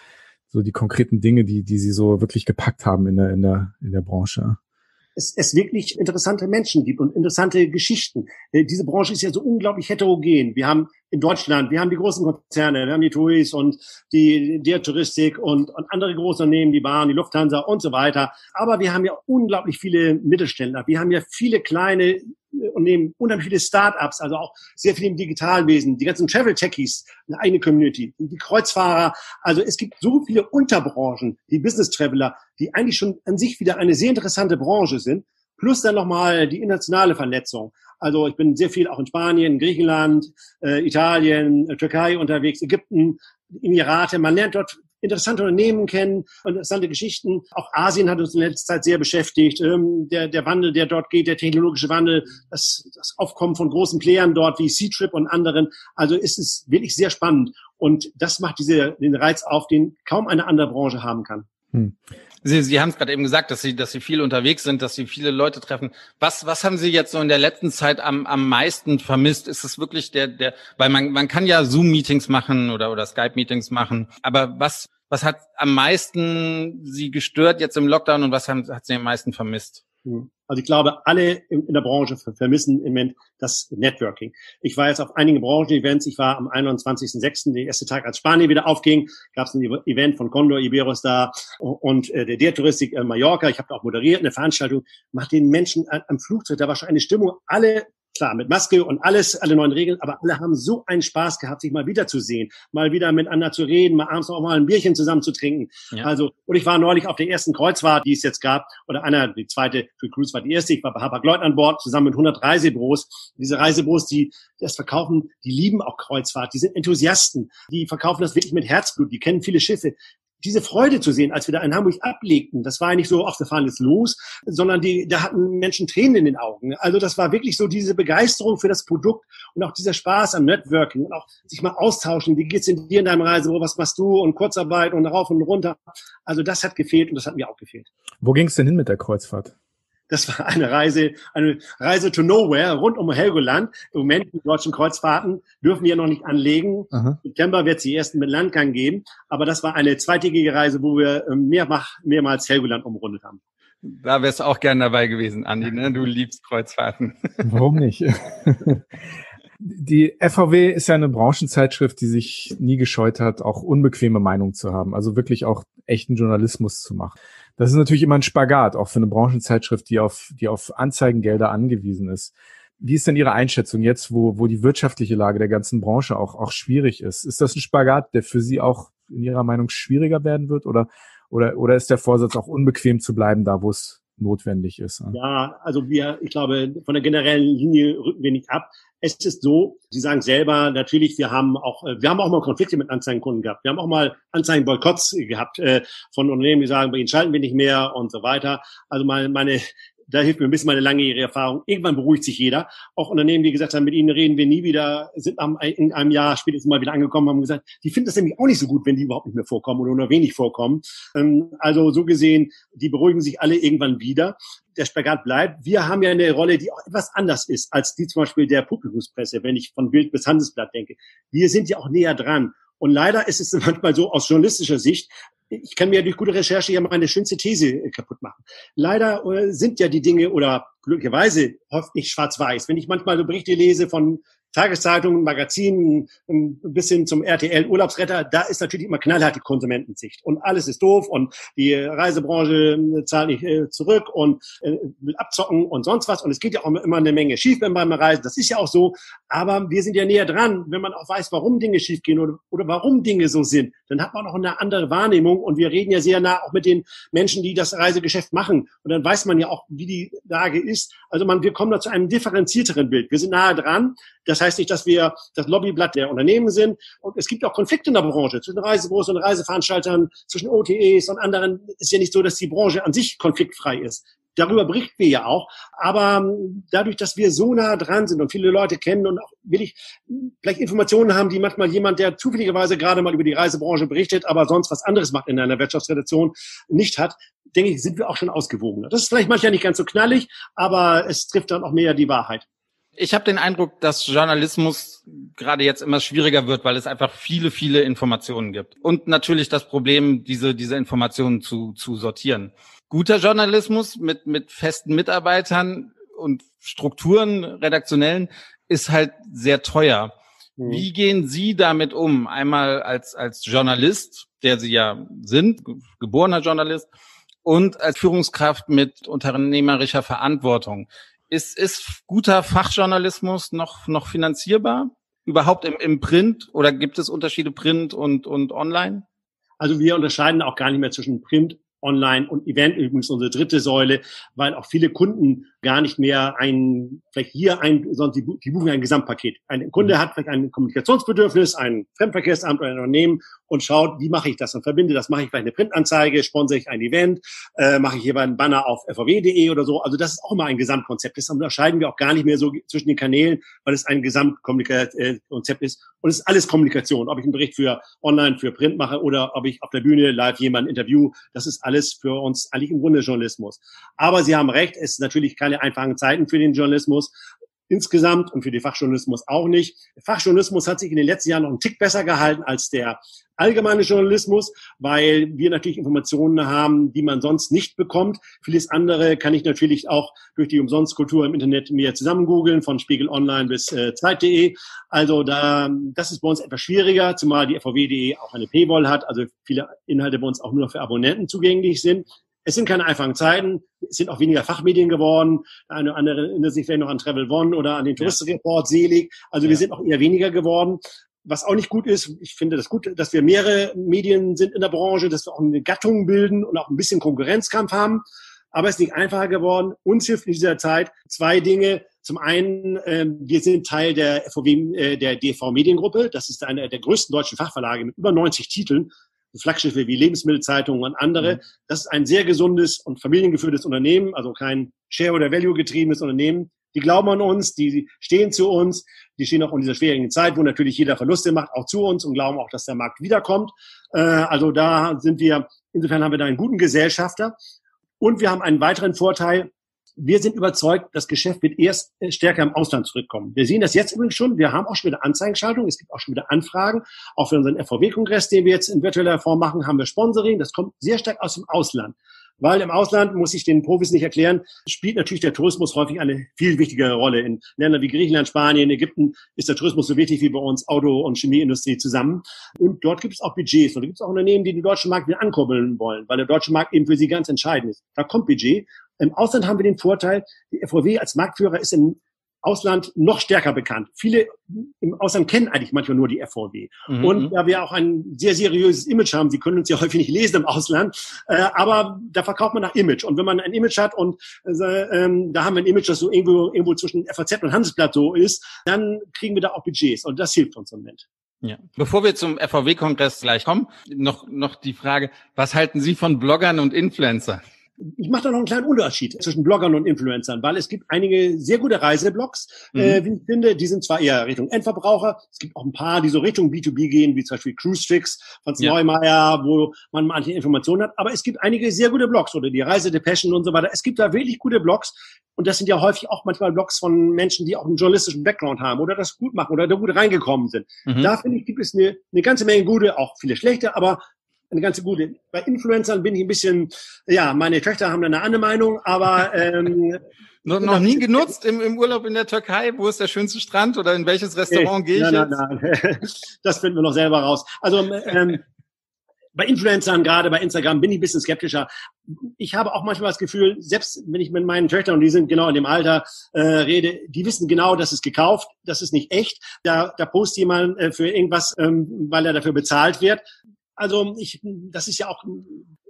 so die konkreten Dinge, die, die Sie so wirklich gepackt haben in der, in der, in der Branche? Es, es wirklich interessante Menschen gibt und interessante Geschichten. Äh, diese Branche ist ja so unglaublich heterogen. Wir haben in Deutschland, wir haben die großen Konzerne, wir haben die TUIs und die der Touristik und, und andere große Unternehmen, die Bahn, die Lufthansa und so weiter. Aber wir haben ja unglaublich viele Mittelständler. Wir haben ja viele kleine und nehmen unheimlich viele Start-ups, also auch sehr viel im Digitalwesen, die ganzen Travel-Techies, eine eigene Community, die Kreuzfahrer. Also es gibt so viele Unterbranchen, die Business-Traveler, die eigentlich schon an sich wieder eine sehr interessante Branche sind. Plus dann nochmal die internationale Vernetzung. Also ich bin sehr viel auch in Spanien, Griechenland, äh, Italien, äh, Türkei unterwegs, Ägypten, Emirate. Man lernt dort interessante Unternehmen kennen, interessante Geschichten. Auch Asien hat uns in letzter Zeit sehr beschäftigt. Ähm, der, der Wandel, der dort geht, der technologische Wandel, das, das Aufkommen von großen Playern dort wie C-Trip und anderen. Also ist es wirklich sehr spannend. Und das macht diese, den Reiz auf, den kaum eine andere Branche haben kann. Hm. Sie, Sie haben es gerade eben gesagt, dass Sie, dass Sie viel unterwegs sind, dass Sie viele Leute treffen. Was, was haben Sie jetzt so in der letzten Zeit am, am meisten vermisst? Ist es wirklich der, der, weil man, man kann ja Zoom-Meetings machen oder, oder Skype-Meetings machen. Aber was, was hat am meisten Sie gestört jetzt im Lockdown und was haben, hat Sie am meisten vermisst? Hm. Also ich glaube, alle in, der Branche vermissen im Moment das Networking. Ich war jetzt auf einigen Branchen-Events. Ich war am 21.06., der erste Tag, als Spanien wieder aufging, gab es ein Event von Condor Iberos da und äh, der, der Touristik äh, Mallorca. Ich habe auch moderiert eine Veranstaltung. Macht den Menschen am Flugzeug, da war schon eine Stimmung. Alle klar, mit Maske und alles, alle neuen Regeln, aber alle haben so einen Spaß gehabt, sich mal wiederzusehen, mal wieder miteinander zu reden, mal abends auch mal ein Bierchen zusammen zu trinken. Ja. Also, und ich war neulich auf der ersten Kreuzfahrt, die es jetzt gab, oder einer, die zweite für Cruise war die erste, ich war bei Hapag-Lloyd an Bord, zusammen mit 100 Reisebüros. Diese Reisebüros, die das verkaufen, die lieben auch Kreuzfahrt, die sind Enthusiasten, die verkaufen das wirklich mit Herzblut, die kennen viele Schiffe, diese Freude zu sehen, als wir da in Hamburg ablegten, das war nicht so, ach, wir fahren jetzt los, sondern die, da hatten Menschen Tränen in den Augen. Also das war wirklich so diese Begeisterung für das Produkt und auch dieser Spaß am Networking und auch sich mal austauschen, wie geht's in dir in deinem Reisebüro, was machst du und Kurzarbeit und rauf und runter. Also das hat gefehlt und das hat mir auch gefehlt. Wo ging's denn hin mit der Kreuzfahrt? Das war eine Reise, eine Reise to nowhere rund um Helgoland. Im Moment die deutschen Kreuzfahrten dürfen wir noch nicht anlegen. Aha. Im September wird es die ersten mit Landgang geben. Aber das war eine zweitägige Reise, wo wir ähm, mehrmach, mehrmals Helgoland umrundet haben. Da wärst du auch gern dabei gewesen, Andi. Ne? Du liebst Kreuzfahrten. Warum nicht? die FVW ist ja eine Branchenzeitschrift, die sich nie gescheut hat, auch unbequeme Meinungen zu haben. Also wirklich auch echten Journalismus zu machen. Das ist natürlich immer ein Spagat, auch für eine Branchenzeitschrift, die auf, die auf Anzeigengelder angewiesen ist. Wie ist denn Ihre Einschätzung jetzt, wo, wo die wirtschaftliche Lage der ganzen Branche auch, auch schwierig ist? Ist das ein Spagat, der für Sie auch in Ihrer Meinung schwieriger werden wird? Oder, oder, oder ist der Vorsatz auch unbequem zu bleiben, da wo es notwendig ist? Ja, also wir, ich glaube, von der generellen Linie rücken wir nicht ab. Es ist so, Sie sagen selber, natürlich, wir haben auch, wir haben auch mal Konflikte mit Anzeigenkunden gehabt. Wir haben auch mal Anzeigenboykotts gehabt äh, von Unternehmen, die sagen, bei ihnen schalten wir nicht mehr und so weiter. Also meine, meine da hilft mir ein bisschen meine langjährige Erfahrung. Irgendwann beruhigt sich jeder. Auch Unternehmen, die gesagt haben, mit ihnen reden wir nie wieder, sind am, in einem Jahr spätestens mal wieder angekommen, haben gesagt, die finden das nämlich auch nicht so gut, wenn die überhaupt nicht mehr vorkommen oder nur wenig vorkommen. Ähm, also so gesehen, die beruhigen sich alle irgendwann wieder. Der Spagat bleibt. Wir haben ja eine Rolle, die auch etwas anders ist als die zum Beispiel der Publikumspresse, wenn ich von Bild bis Handelsblatt denke. Wir sind ja auch näher dran. Und leider ist es manchmal so aus journalistischer Sicht, ich kann mir durch gute Recherche ja meine schönste These äh, kaputt machen. Leider äh, sind ja die Dinge oder glücklicherweise oft schwarz-weiß. Wenn ich manchmal so Berichte lese von Tageszeitungen, Magazinen, ein bisschen zum RTL Urlaubsretter, da ist natürlich immer knallhart die Konsumentensicht. Und alles ist doof und die Reisebranche äh, zahlt nicht äh, zurück und äh, will abzocken und sonst was. Und es geht ja auch immer eine Menge schief beim Reisen. Das ist ja auch so. Aber wir sind ja näher dran, wenn man auch weiß, warum Dinge schiefgehen oder, oder warum Dinge so sind. Dann hat man auch eine andere Wahrnehmung. Und wir reden ja sehr nah auch mit den Menschen, die das Reisegeschäft machen. Und dann weiß man ja auch, wie die Lage ist. Also man, wir kommen da zu einem differenzierteren Bild. Wir sind nahe dran. Das heißt nicht, dass wir das Lobbyblatt der Unternehmen sind. Und es gibt auch Konflikte in der Branche zwischen Reisebüros und Reiseveranstaltern, zwischen OTEs und anderen. Es ist ja nicht so, dass die Branche an sich konfliktfrei ist. Darüber berichten wir ja auch. Aber ähm, dadurch, dass wir so nah dran sind und viele Leute kennen und auch will ich vielleicht Informationen haben, die manchmal jemand, der zufälligerweise gerade mal über die Reisebranche berichtet, aber sonst was anderes macht in einer Wirtschaftsredaktion, nicht hat, denke ich, sind wir auch schon ausgewogener. Das ist vielleicht manchmal nicht ganz so knallig, aber es trifft dann auch mehr die Wahrheit. Ich habe den Eindruck, dass Journalismus gerade jetzt immer schwieriger wird, weil es einfach viele, viele Informationen gibt. Und natürlich das Problem, diese, diese Informationen zu, zu sortieren. Guter Journalismus mit, mit festen Mitarbeitern und Strukturen, redaktionellen, ist halt sehr teuer. Mhm. Wie gehen Sie damit um? Einmal als, als Journalist, der Sie ja sind, geborener Journalist, und als Führungskraft mit unternehmerischer Verantwortung. Ist, ist guter Fachjournalismus noch, noch finanzierbar? Überhaupt im, im Print oder gibt es Unterschiede Print und, und Online? Also wir unterscheiden auch gar nicht mehr zwischen Print Online und Event übrigens unsere dritte Säule, weil auch viele Kunden gar nicht mehr ein, vielleicht hier ein, sondern die, die buchen ein Gesamtpaket. Ein Kunde mhm. hat vielleicht ein Kommunikationsbedürfnis, ein Fremdverkehrsamt oder ein Unternehmen und schaut, wie mache ich das und verbinde das, mache ich vielleicht eine Printanzeige, sponsere ich ein Event, äh, mache ich hier einen Banner auf fvw.de oder so. Also das ist auch immer ein Gesamtkonzept. Das unterscheiden wir auch gar nicht mehr so zwischen den Kanälen, weil es ein Gesamtkonzept ist. Und es ist alles Kommunikation. Ob ich einen Bericht für online, für Print mache oder ob ich auf der Bühne live jemanden interview, das ist alles für uns eigentlich im Grunde Journalismus. Aber Sie haben recht, es ist natürlich keine einfachen Zeiten für den Journalismus insgesamt und für die Fachjournalismus auch nicht. Der Fachjournalismus hat sich in den letzten Jahren noch einen Tick besser gehalten als der allgemeine Journalismus, weil wir natürlich Informationen haben, die man sonst nicht bekommt. Vieles andere kann ich natürlich auch durch die Umsonstkultur im Internet mir zusammen googeln, von Spiegel Online bis äh, Zeit.de. Also da, das ist bei uns etwas schwieriger, zumal die FVW.de auch eine Paywall hat, also viele Inhalte bei uns auch nur für Abonnenten zugänglich sind. Es sind keine einfachen Zeiten, es sind auch weniger Fachmedien geworden. Eine oder andere erinnert sich vielleicht noch an Travel One oder an den Touristenreport selig. Also ja. wir sind auch eher weniger geworden. Was auch nicht gut ist, ich finde das gut, dass wir mehrere Medien sind in der Branche, dass wir auch eine Gattung bilden und auch ein bisschen Konkurrenzkampf haben. Aber es ist nicht einfacher geworden. Uns hilft in dieser Zeit zwei Dinge. Zum einen, äh, wir sind Teil der FOW, äh, der DV Mediengruppe. Das ist eine der größten deutschen Fachverlage mit über 90 Titeln. Flaggschiffe wie Lebensmittelzeitungen und andere. Mhm. Das ist ein sehr gesundes und familiengeführtes Unternehmen, also kein Share- oder Value-getriebenes Unternehmen. Die glauben an uns, die stehen zu uns, die stehen auch in dieser schwierigen Zeit, wo natürlich jeder Verluste macht, auch zu uns und glauben auch, dass der Markt wiederkommt. Äh, also da sind wir, insofern haben wir da einen guten Gesellschafter. Und wir haben einen weiteren Vorteil, wir sind überzeugt, das Geschäft wird erst äh, stärker im Ausland zurückkommen. Wir sehen das jetzt übrigens schon. Wir haben auch schon wieder Anzeigenschaltung. Es gibt auch schon wieder Anfragen. Auch für unseren FVW-Kongress, den wir jetzt in virtueller Form machen, haben wir Sponsoring. Das kommt sehr stark aus dem Ausland. weil im Ausland, muss ich den Profis nicht erklären, spielt natürlich der Tourismus häufig eine viel wichtigere Rolle. In Ländern wie Griechenland, Spanien, Ägypten ist der Tourismus so wichtig wie bei uns Auto- und Chemieindustrie zusammen. Und dort gibt es auch Budgets und da gibt es auch Unternehmen, die den deutschen Markt wieder ankurbeln wollen, weil der deutsche Markt eben für sie ganz entscheidend ist. Da kommt Budget. Im Ausland haben wir den Vorteil, die FVW als Marktführer ist im Ausland noch stärker bekannt. Viele im Ausland kennen eigentlich manchmal nur die FVW. Mhm. Und da wir auch ein sehr seriöses Image haben, Sie können uns ja häufig nicht lesen im Ausland, äh, aber da verkauft man nach Image. Und wenn man ein Image hat und äh, ähm, da haben wir ein Image, das so irgendwo, irgendwo zwischen FAZ und Handelsblatt so ist, dann kriegen wir da auch Budgets und das hilft uns im Moment. Ja. Bevor wir zum FVW-Kongress gleich kommen, noch, noch die Frage, was halten Sie von Bloggern und Influencern? Ich mache da noch einen kleinen Unterschied zwischen Bloggern und Influencern, weil es gibt einige sehr gute Reiseblogs, mhm. äh, wie ich finde, die sind zwar eher Richtung Endverbraucher, es gibt auch ein paar, die so Richtung B2B gehen, wie zum Beispiel Cruise Tricks von ja. Neumeier, wo man manche Informationen hat, aber es gibt einige sehr gute Blogs oder die Reise der Passion und so weiter. Es gibt da wirklich gute Blogs und das sind ja häufig auch manchmal Blogs von Menschen, die auch einen journalistischen Background haben oder das gut machen oder da gut reingekommen sind. Mhm. Da finde ich, gibt es eine, eine ganze Menge gute, auch viele schlechte, aber eine ganze gute. Bei Influencern bin ich ein bisschen, ja, meine Töchter haben da eine andere Meinung, aber ähm, noch, noch nie genutzt im, im Urlaub in der Türkei? Wo ist der schönste Strand oder in welches Restaurant gehe ich nein, jetzt? Nein, nein. Das finden wir noch selber raus. Also ähm, bei Influencern, gerade bei Instagram, bin ich ein bisschen skeptischer. Ich habe auch manchmal das Gefühl, selbst wenn ich mit meinen Töchtern, und die sind genau in dem Alter, äh, rede, die wissen genau, das ist gekauft, das ist nicht echt. Da, da postet jemand äh, für irgendwas, ähm, weil er dafür bezahlt wird. Also ich, das ist ja auch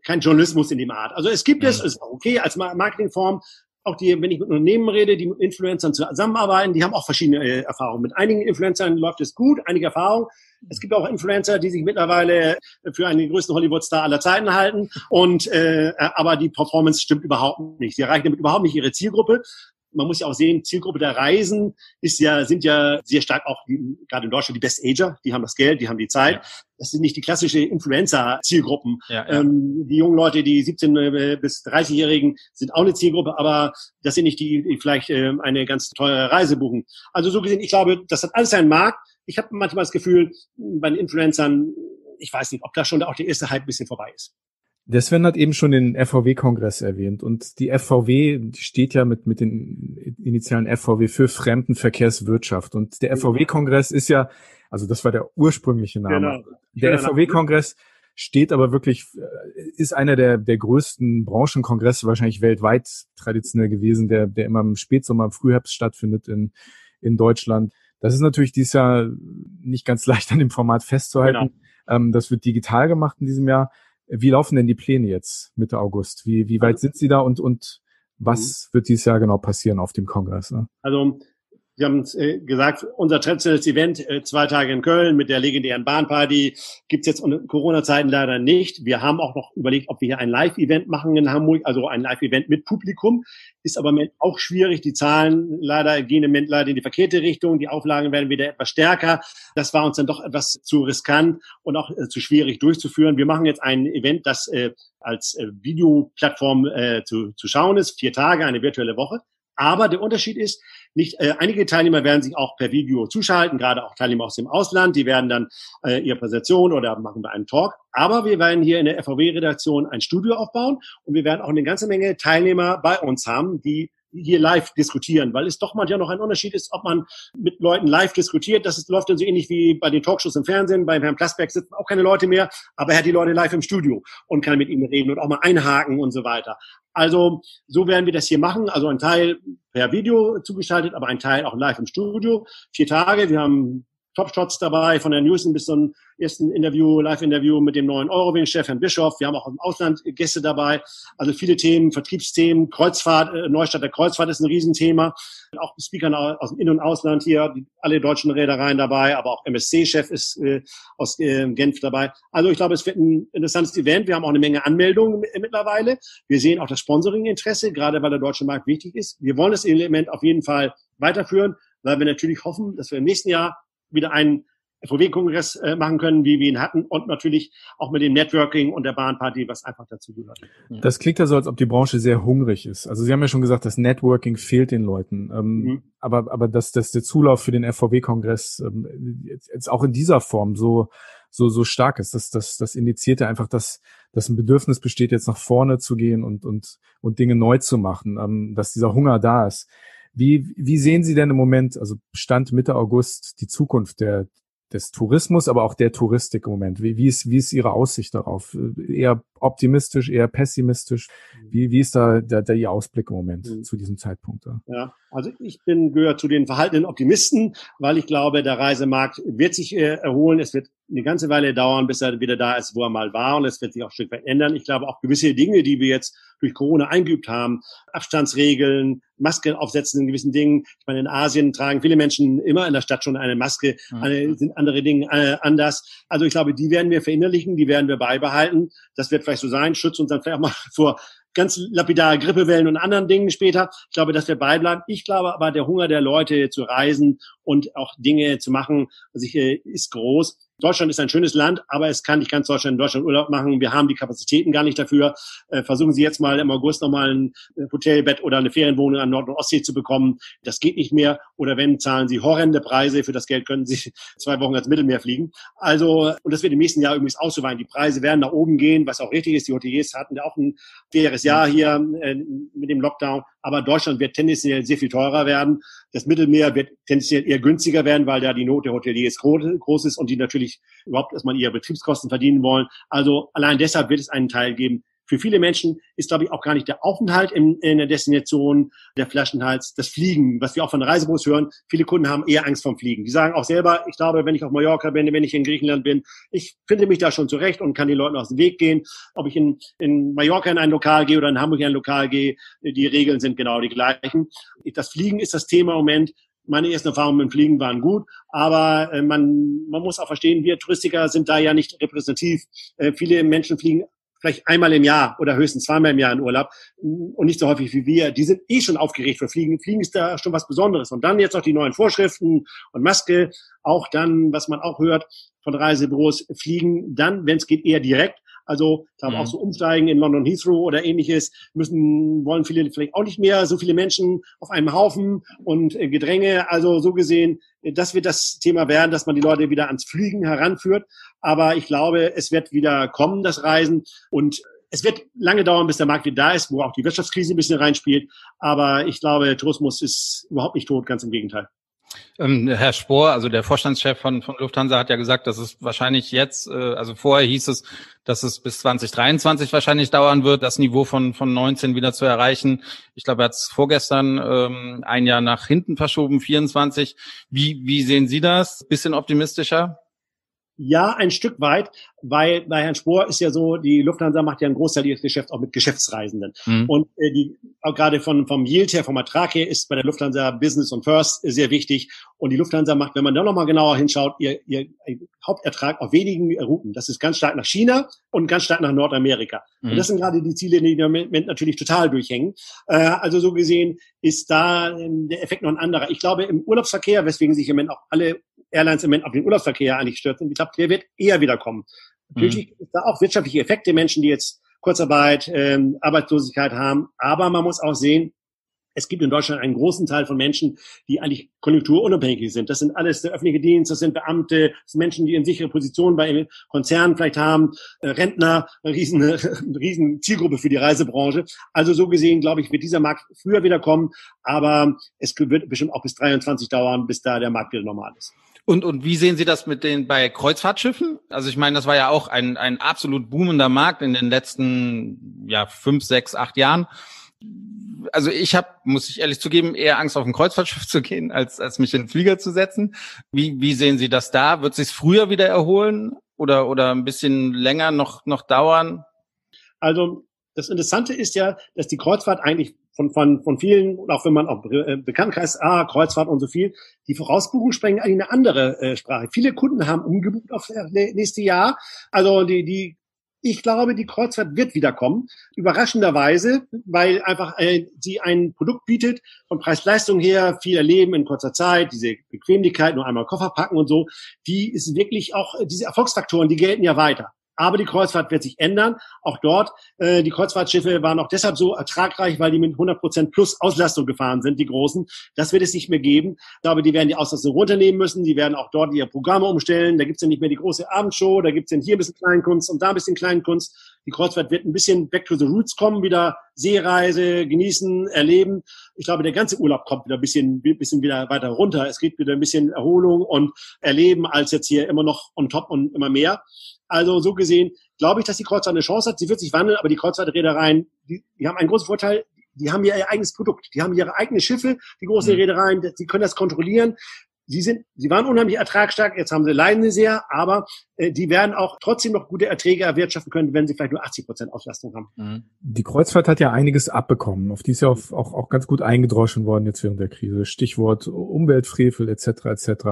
kein Journalismus in dem Art. Also es gibt es, mhm. ist okay als Marketingform. Auch die, wenn ich mit Unternehmen rede, die mit Influencern zusammenarbeiten, die haben auch verschiedene äh, Erfahrungen. Mit einigen Influencern läuft es gut, einige Erfahrungen. Es gibt auch Influencer, die sich mittlerweile für einen größten Hollywood-Star aller Zeiten halten. Und äh, aber die Performance stimmt überhaupt nicht. Sie erreichen damit überhaupt nicht ihre Zielgruppe man muss ja auch sehen, Zielgruppe der Reisen ist ja, sind ja sehr stark auch, die, gerade in Deutschland, die Best Ager, die haben das Geld, die haben die Zeit. Ja. Das sind nicht die klassische Influencer-Zielgruppen. Ja, ja. ähm, die jungen Leute, die 17 äh, bis 30-Jährigen sind auch eine Zielgruppe, aber das sind nicht die, die vielleicht äh, eine ganz teure Reise buchen. Also so gesehen, ich glaube, das hat alles seinen Markt. Ich habe manchmal das Gefühl, bei den Influencern, ich weiß nicht, ob da schon auch der erste Hype ein bisschen vorbei ist. Der Sven hat eben schon den FVW-Kongress erwähnt und die FVW die steht ja mit, mit den Initialen FVW für Fremdenverkehrswirtschaft und der FVW-Kongress ist ja, also das war der ursprüngliche Name. Genau. Der FVW-Kongress steht aber wirklich, äh, ist einer der, der größten Branchenkongresse wahrscheinlich weltweit traditionell gewesen, der, der immer im Spätsommer, im Frühherbst stattfindet in, in Deutschland. Das ist natürlich dieses Jahr nicht ganz leicht an dem Format festzuhalten. Genau. Ähm, das wird digital gemacht in diesem Jahr. Wie laufen denn die Pläne jetzt Mitte August? Wie, wie weit sind Sie da und, und was mhm. wird dieses Jahr genau passieren auf dem Kongress? Ne? Also Sie haben äh, gesagt, unser traditionelles Event, äh, zwei Tage in Köln mit der legendären Bahnparty, gibt's jetzt unter Corona-Zeiten leider nicht. Wir haben auch noch überlegt, ob wir hier ein Live-Event machen in Hamburg, also ein Live-Event mit Publikum. Ist aber auch schwierig. Die Zahlen leider gehen im Moment leider in die verkehrte Richtung. Die Auflagen werden wieder etwas stärker. Das war uns dann doch etwas zu riskant und auch äh, zu schwierig durchzuführen. Wir machen jetzt ein Event, das äh, als äh, Videoplattform äh, zu, zu schauen ist. Vier Tage, eine virtuelle Woche. Aber der Unterschied ist, nicht äh, einige Teilnehmer werden sich auch per Video zuschalten, gerade auch Teilnehmer aus dem Ausland, die werden dann äh, ihre Präsentation oder machen wir einen Talk. Aber wir werden hier in der FVW-Redaktion ein Studio aufbauen und wir werden auch eine ganze Menge Teilnehmer bei uns haben, die hier live diskutieren, weil es doch manchmal noch ein Unterschied ist, ob man mit Leuten live diskutiert. Das ist, läuft dann so ähnlich wie bei den Talkshows im Fernsehen. Beim Herrn Plasberg sitzen auch keine Leute mehr, aber er hat die Leute live im Studio und kann mit ihnen reden und auch mal einhaken und so weiter. Also so werden wir das hier machen. Also ein Teil per Video zugeschaltet, aber ein Teil auch live im Studio. Vier Tage. Wir haben Top-Shots dabei, von der Newsen bis zum ersten Interview, Live-Interview mit dem neuen Eurowing-Chef, Herrn Bischof. Wir haben auch im Ausland Gäste dabei. Also viele Themen, Vertriebsthemen, Kreuzfahrt, äh, Neustadt der Kreuzfahrt ist ein Riesenthema. Auch Speaker aus dem In- und Ausland hier, alle deutschen Reedereien dabei, aber auch MSC-Chef ist äh, aus äh, Genf dabei. Also ich glaube, es wird ein interessantes Event. Wir haben auch eine Menge Anmeldungen mittlerweile. Wir sehen auch das Sponsoring-Interesse, gerade weil der deutsche Markt wichtig ist. Wir wollen das Element auf jeden Fall weiterführen, weil wir natürlich hoffen, dass wir im nächsten Jahr wieder ein FOW-Kongress äh, machen können, wie wir ihn hatten und natürlich auch mit dem Networking und der Bahnparty, was einfach dazu gehört. Das klingt ja so, als ob die Branche sehr hungrig ist. Also Sie haben ja schon gesagt, das Networking fehlt den Leuten. Ähm, mhm. Aber, aber dass, dass der Zulauf für den FVW-Kongress ähm, jetzt, jetzt auch in dieser Form so, so, so stark ist, das, das, das indiziert ja einfach, dass, dass ein Bedürfnis besteht, jetzt nach vorne zu gehen und, und, und Dinge neu zu machen, ähm, dass dieser Hunger da ist. Wie, wie sehen Sie denn im Moment, also Stand Mitte August, die Zukunft der, des Tourismus, aber auch der Touristik im Moment? Wie, wie, ist, wie ist Ihre Aussicht darauf? Eher optimistisch, eher pessimistisch? Wie, wie ist da der, der Ihr Ausblick im Moment mhm. zu diesem Zeitpunkt? Da? Ja, also ich bin gehört zu den verhaltenen Optimisten, weil ich glaube, der Reisemarkt wird sich äh, erholen. Es wird eine ganze Weile dauern, bis er wieder da ist, wo er mal war. Und es wird sich auch ein Stück weit ändern. Ich glaube auch gewisse Dinge, die wir jetzt durch Corona eingeübt haben, Abstandsregeln, Masken aufsetzen in gewissen Dingen. Ich meine, in Asien tragen viele Menschen immer in der Stadt schon eine Maske, mhm. eine, sind andere Dinge äh, anders. Also ich glaube, die werden wir verinnerlichen, die werden wir beibehalten. Das wird vielleicht so sein, schützt uns dann vielleicht auch mal vor ganz lapidare Grippewellen und anderen Dingen später. Ich glaube, dass wir beibleiben. Ich glaube aber, der Hunger der Leute zu reisen und auch Dinge zu machen, also ich, äh, ist groß. Deutschland ist ein schönes Land, aber es kann nicht ganz Deutschland in Deutschland Urlaub machen. Wir haben die Kapazitäten gar nicht dafür. Äh, versuchen Sie jetzt mal im August nochmal ein äh, Hotelbett oder eine Ferienwohnung an Nord- und Ostsee zu bekommen. Das geht nicht mehr. Oder wenn, zahlen Sie horrende Preise. Für das Geld können Sie zwei Wochen ans Mittelmeer fliegen. Also, und das wird im nächsten Jahr übrigens auch so sein. Die Preise werden nach oben gehen, was auch richtig ist. Die Hoteliers hatten ja auch ein faires Jahr hier äh, mit dem Lockdown. Aber Deutschland wird tendenziell sehr viel teurer werden. Das Mittelmeer wird tendenziell eher günstiger werden, weil da die Not der Hoteliers groß ist und die natürlich überhaupt erstmal ihre Betriebskosten verdienen wollen. Also allein deshalb wird es einen Teil geben, für viele Menschen ist, glaube ich, auch gar nicht der Aufenthalt in, in der Destination der Flaschenhals, das Fliegen, was wir auch von Reisebüros hören. Viele Kunden haben eher Angst vom Fliegen. Die sagen auch selber, ich glaube, wenn ich auf Mallorca bin, wenn ich in Griechenland bin, ich finde mich da schon zurecht und kann den Leuten aus dem Weg gehen. Ob ich in, in Mallorca in ein Lokal gehe oder in Hamburg in ein Lokal gehe, die Regeln sind genau die gleichen. Das Fliegen ist das Thema im Moment meine ersten Erfahrungen mit dem Fliegen waren gut, aber äh, man, man muss auch verstehen, wir Touristiker sind da ja nicht repräsentativ. Äh, viele Menschen fliegen vielleicht einmal im Jahr oder höchstens zweimal im Jahr in Urlaub und nicht so häufig wie wir. Die sind eh schon aufgeregt für Fliegen. Fliegen ist da schon was Besonderes. Und dann jetzt noch die neuen Vorschriften und Maske. Auch dann, was man auch hört von Reisebüros, fliegen dann, wenn es geht, eher direkt. Also ich glaube mhm. auch so umsteigen in London Heathrow oder ähnliches müssen wollen viele vielleicht auch nicht mehr so viele Menschen auf einem Haufen und äh, Gedränge. Also so gesehen, das wird das Thema werden, dass man die Leute wieder ans Fliegen heranführt. Aber ich glaube, es wird wieder kommen, das Reisen und es wird lange dauern, bis der Markt wieder da ist, wo auch die Wirtschaftskrise ein bisschen reinspielt. Aber ich glaube, Tourismus ist überhaupt nicht tot, ganz im Gegenteil. Ähm, Herr Spohr, also der Vorstandschef von, von Lufthansa hat ja gesagt, dass es wahrscheinlich jetzt, äh, also vorher hieß es, dass es bis 2023 wahrscheinlich dauern wird, das Niveau von, von 19 wieder zu erreichen. Ich glaube, er hat es vorgestern ähm, ein Jahr nach hinten verschoben, 24. Wie, wie sehen Sie das? Bisschen optimistischer? Ja, ein Stück weit, weil bei Herrn Spohr ist ja so, die Lufthansa macht ja einen Großteil ihres Geschäfts auch mit Geschäftsreisenden. Mhm. Und äh, die auch gerade von vom Yield her, vom Ertrag her, ist bei der Lufthansa Business und First sehr wichtig. Und die Lufthansa macht, wenn man da nochmal genauer hinschaut, ihr, ihr Hauptertrag auf wenigen Routen. Das ist ganz stark nach China und ganz stark nach Nordamerika. Mhm. Und das sind gerade die Ziele, die im Moment natürlich total durchhängen. Äh, also so gesehen ist da äh, der Effekt noch ein anderer. Ich glaube, im Urlaubsverkehr, weswegen sich im Moment auch alle Airlines im Moment auf den Urlaubsverkehr eigentlich stürzen. Ich glaube, der wird eher wiederkommen. Natürlich mhm. ist da auch wirtschaftliche Effekte, Menschen, die jetzt Kurzarbeit, ähm, Arbeitslosigkeit haben. Aber man muss auch sehen, es gibt in Deutschland einen großen Teil von Menschen, die eigentlich konjunkturunabhängig sind. Das sind alles der öffentliche Dienst, das sind Beamte, das sind Menschen, die in sichere Positionen bei Konzernen vielleicht haben, äh, Rentner, eine riesen, riesen Zielgruppe für die Reisebranche. Also so gesehen, glaube ich, wird dieser Markt früher wieder kommen, aber es wird bestimmt auch bis 23 dauern, bis da der Markt wieder normal ist. Und, und wie sehen Sie das mit den bei Kreuzfahrtschiffen? Also ich meine, das war ja auch ein, ein absolut boomender Markt in den letzten ja, fünf, sechs, acht Jahren also ich habe, muss ich ehrlich zugeben, eher Angst auf ein Kreuzfahrtschiff zu gehen, als, als mich in den Flieger zu setzen. Wie, wie sehen Sie das da? Wird sich früher wieder erholen oder, oder ein bisschen länger noch, noch dauern? Also das Interessante ist ja, dass die Kreuzfahrt eigentlich von, von, von vielen, auch wenn man auch äh, Bekanntkreis, ah, Kreuzfahrt und so viel, die Vorausbuchungen sprechen eigentlich eine andere äh, Sprache. Viele Kunden haben umgebucht auf das nächste Jahr. Also die, die Ich glaube, die Kreuzfahrt wird wiederkommen. Überraschenderweise, weil einfach äh, sie ein Produkt bietet, von Preis-Leistung her, viel erleben in kurzer Zeit, diese Bequemlichkeit, nur einmal Koffer packen und so, die ist wirklich auch, diese Erfolgsfaktoren, die gelten ja weiter. Aber die Kreuzfahrt wird sich ändern. Auch dort, äh, die Kreuzfahrtschiffe waren auch deshalb so ertragreich, weil die mit 100 Prozent plus Auslastung gefahren sind, die großen. Das wird es nicht mehr geben. Ich glaube, die werden die Auslastung runternehmen müssen. Die werden auch dort ihre Programme umstellen. Da gibt's ja nicht mehr die große Abendshow. Da gibt's ja hier ein bisschen Kleinkunst und da ein bisschen Kleinkunst. Die Kreuzfahrt wird ein bisschen back to the roots kommen, wieder Seereise, genießen, erleben. Ich glaube, der ganze Urlaub kommt wieder ein bisschen, bisschen wieder weiter runter. Es gibt wieder ein bisschen Erholung und Erleben als jetzt hier immer noch on top und immer mehr. Also so gesehen glaube ich, dass die Kreuzfahrt eine Chance hat. Sie wird sich wandeln, aber die Kreuzfahrtreedereien, die, die haben einen großen Vorteil. Die haben ja ihr eigenes Produkt. Die haben ihre eigenen Schiffe, die großen mhm. Reedereien, die können das kontrollieren. Sie sind, sie waren unheimlich ertragsstark, jetzt haben sie leiden sie sehr, aber äh, die werden auch trotzdem noch gute Erträge erwirtschaften können, wenn sie vielleicht nur 80 Prozent Auslastung haben. Mhm. Die Kreuzfahrt hat ja einiges abbekommen. Auf die ist ja auch, auch, auch ganz gut eingedroschen worden jetzt während der Krise. Stichwort Umweltfrevel etc. etc.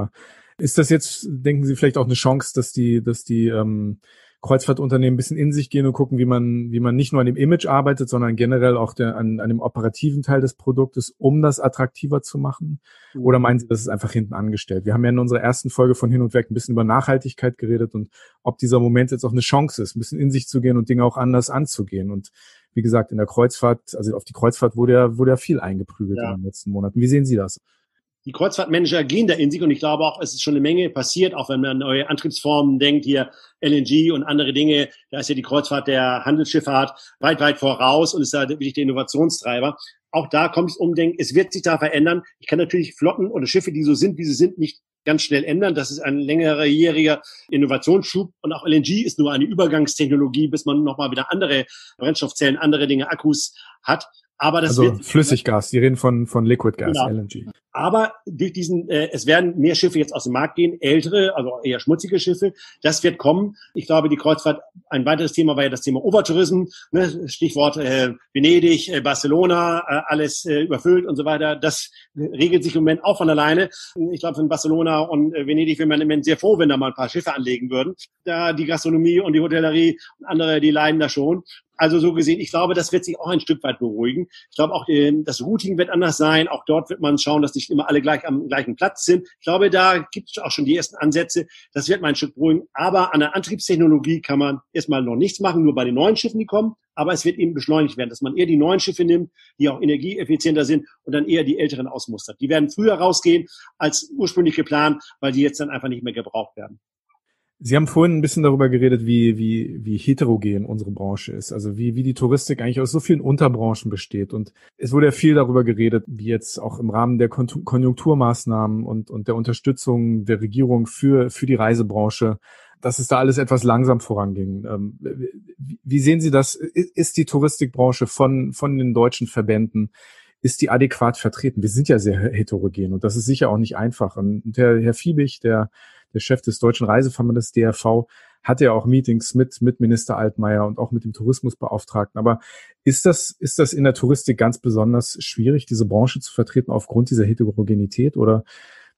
Ist das jetzt, denken Sie, vielleicht auch eine Chance, dass die, dass die ähm, Kreuzfahrtunternehmen ein bisschen in sich gehen und gucken, wie man, wie man nicht nur an dem Image arbeitet, sondern generell auch der, an, an dem operativen Teil des Produktes, um das attraktiver zu machen? Oder meinen Sie, das ist einfach hinten angestellt? Wir haben ja in unserer ersten Folge von Hin und Weg ein bisschen über Nachhaltigkeit geredet und ob dieser Moment jetzt auch eine Chance ist, ein bisschen in sich zu gehen und Dinge auch anders anzugehen. Und wie gesagt, in der Kreuzfahrt, also auf die Kreuzfahrt wurde ja, wurde ja viel eingeprügelt ja. in den letzten Monaten. Wie sehen Sie das? Die Kreuzfahrtmanager gehen da in sich und ich glaube auch, es ist schon eine Menge passiert, auch wenn man an neue Antriebsformen denkt, hier LNG und andere Dinge. Da ist ja die Kreuzfahrt der Handelsschifffahrt weit, weit voraus und ist da wirklich der Innovationstreiber. Auch da kommt es umdenken. Es wird sich da verändern. Ich kann natürlich Flotten oder Schiffe, die so sind, wie sie sind, nicht ganz schnell ändern. Das ist ein längerjähriger Innovationsschub und auch LNG ist nur eine Übergangstechnologie, bis man nochmal wieder andere Brennstoffzellen, andere Dinge, Akkus hat. Aber das also wird, Flüssiggas, die reden von, von Liquid Gas, genau. LNG. Aber durch diesen, äh, es werden mehr Schiffe jetzt aus dem Markt gehen, ältere, also eher schmutzige Schiffe. Das wird kommen. Ich glaube, die Kreuzfahrt, ein weiteres Thema war ja das Thema Overtourism, ne? Stichwort äh, Venedig, äh, Barcelona, äh, alles äh, überfüllt und so weiter. Das regelt sich im Moment auch von alleine. Ich glaube, in Barcelona und äh, Venedig wäre man im Moment sehr froh, wenn da mal ein paar Schiffe anlegen würden. Da die Gastronomie und die Hotellerie und andere, die leiden da schon. Also so gesehen, ich glaube, das wird sich auch ein Stück weit beruhigen. Ich glaube auch, äh, das Routing wird anders sein. Auch dort wird man schauen, dass nicht immer alle gleich am gleichen Platz sind. Ich glaube, da gibt es auch schon die ersten Ansätze. Das wird mal ein Stück beruhigen. Aber an der Antriebstechnologie kann man erstmal noch nichts machen, nur bei den neuen Schiffen, die kommen. Aber es wird eben beschleunigt werden, dass man eher die neuen Schiffe nimmt, die auch energieeffizienter sind und dann eher die älteren ausmustert. Die werden früher rausgehen als ursprünglich geplant, weil die jetzt dann einfach nicht mehr gebraucht werden. Sie haben vorhin ein bisschen darüber geredet, wie, wie, wie heterogen unsere Branche ist, also wie, wie die Touristik eigentlich aus so vielen Unterbranchen besteht. Und es wurde ja viel darüber geredet, wie jetzt auch im Rahmen der Konjunkturmaßnahmen und, und der Unterstützung der Regierung für, für die Reisebranche, dass es da alles etwas langsam voranging. Ähm, wie sehen Sie das? Ist die Touristikbranche von, von den deutschen Verbänden ist die adäquat vertreten? Wir sind ja sehr heterogen und das ist sicher auch nicht einfach. Und der Herr Fiebig, der der Chef des Deutschen Reiseverbandes DRV, hatte ja auch Meetings mit, mit Minister Altmaier und auch mit dem Tourismusbeauftragten. Aber ist das, ist das in der Touristik ganz besonders schwierig, diese Branche zu vertreten aufgrund dieser Heterogenität oder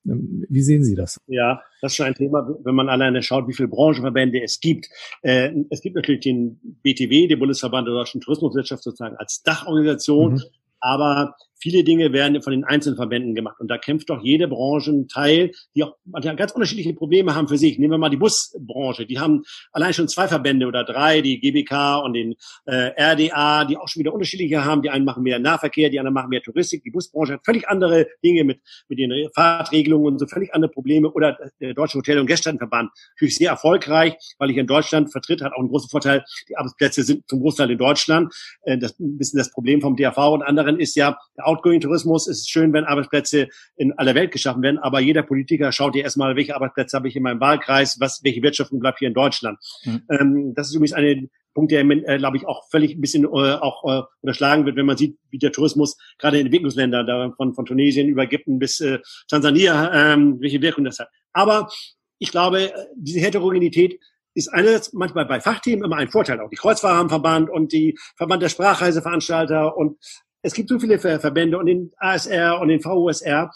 ähm, wie sehen Sie das? Ja, das ist schon ein Thema, wenn man alleine schaut, wie viele Branchenverbände es gibt. Äh, es gibt natürlich den BTW, den Bundesverband der deutschen Tourismuswirtschaft sozusagen als Dachorganisation. Mhm. Aber viele Dinge werden von den Einzelverbänden gemacht. Und da kämpft doch jede Branche ein Teil, die auch ganz unterschiedliche Probleme haben für sich. Nehmen wir mal die Busbranche. Die haben allein schon zwei Verbände oder drei, die GBK und den äh, RDA, die auch schon wieder unterschiedliche haben. Die einen machen mehr Nahverkehr, die anderen machen mehr Touristik. Die Busbranche hat völlig andere Dinge mit, mit den Fahrtregelungen und so völlig andere Probleme. Oder der Deutsche Hotel- und Gästestättenverband. Natürlich sehr erfolgreich, weil ich in Deutschland vertritt, hat auch einen großen Vorteil. Die Arbeitsplätze sind zum Großteil in Deutschland. Äh, das ein bisschen das Problem vom DRV und anderen ist ja, der Outgoing-Tourismus ist schön, wenn Arbeitsplätze in aller Welt geschaffen werden, aber jeder Politiker schaut ja erstmal, welche Arbeitsplätze habe ich in meinem Wahlkreis, was, welche Wirtschaftung bleibt hier in Deutschland. Mhm. Ähm, das ist übrigens ein Punkt, der, äh, glaube ich, auch völlig ein bisschen äh, auch äh, unterschlagen wird, wenn man sieht, wie der Tourismus gerade in Entwicklungsländern, da von, von Tunesien über Ägypten bis äh, Tansania, ähm, welche Wirkung das hat. Aber ich glaube, diese Heterogenität ist einerseits manchmal bei Fachthemen immer ein Vorteil. Auch die Kreuzfahrer haben Verband und die Verband der Sprachreiseveranstalter und es gibt so viele Verbände und den ASR und den VUSR,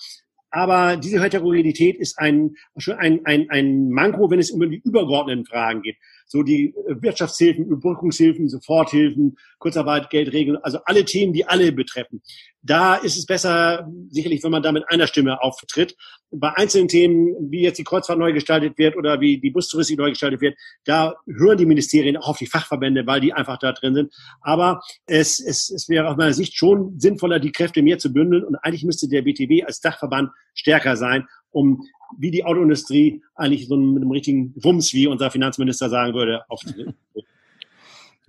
aber diese Heterogenität ist ein, ein, ein, ein Manko, wenn es um die übergeordneten Fragen geht. So die äh, Wirtschaftshilfen, Überbrückungshilfen, Soforthilfen, Kurzarbeit, Geldregeln, also alle Themen, die alle betreffen. Da ist es besser, sicherlich, wenn man da mit einer Stimme auftritt. Bei einzelnen Themen, wie jetzt die Kreuzfahrt neu gestaltet wird oder wie die Bustouristik neu gestaltet wird, da hören die Ministerien auch auf die Fachverbände, weil die einfach da drin sind. Aber es, es, es wäre aus meiner Sicht schon sinnvoller, die Kräfte mehr zu bündeln. Und eigentlich müsste der BTW als Dachverband stärker sein, um wie die Autoindustrie eigentlich so mit einem richtigen Wumms, wie unser Finanzminister sagen würde, aufzunehmen.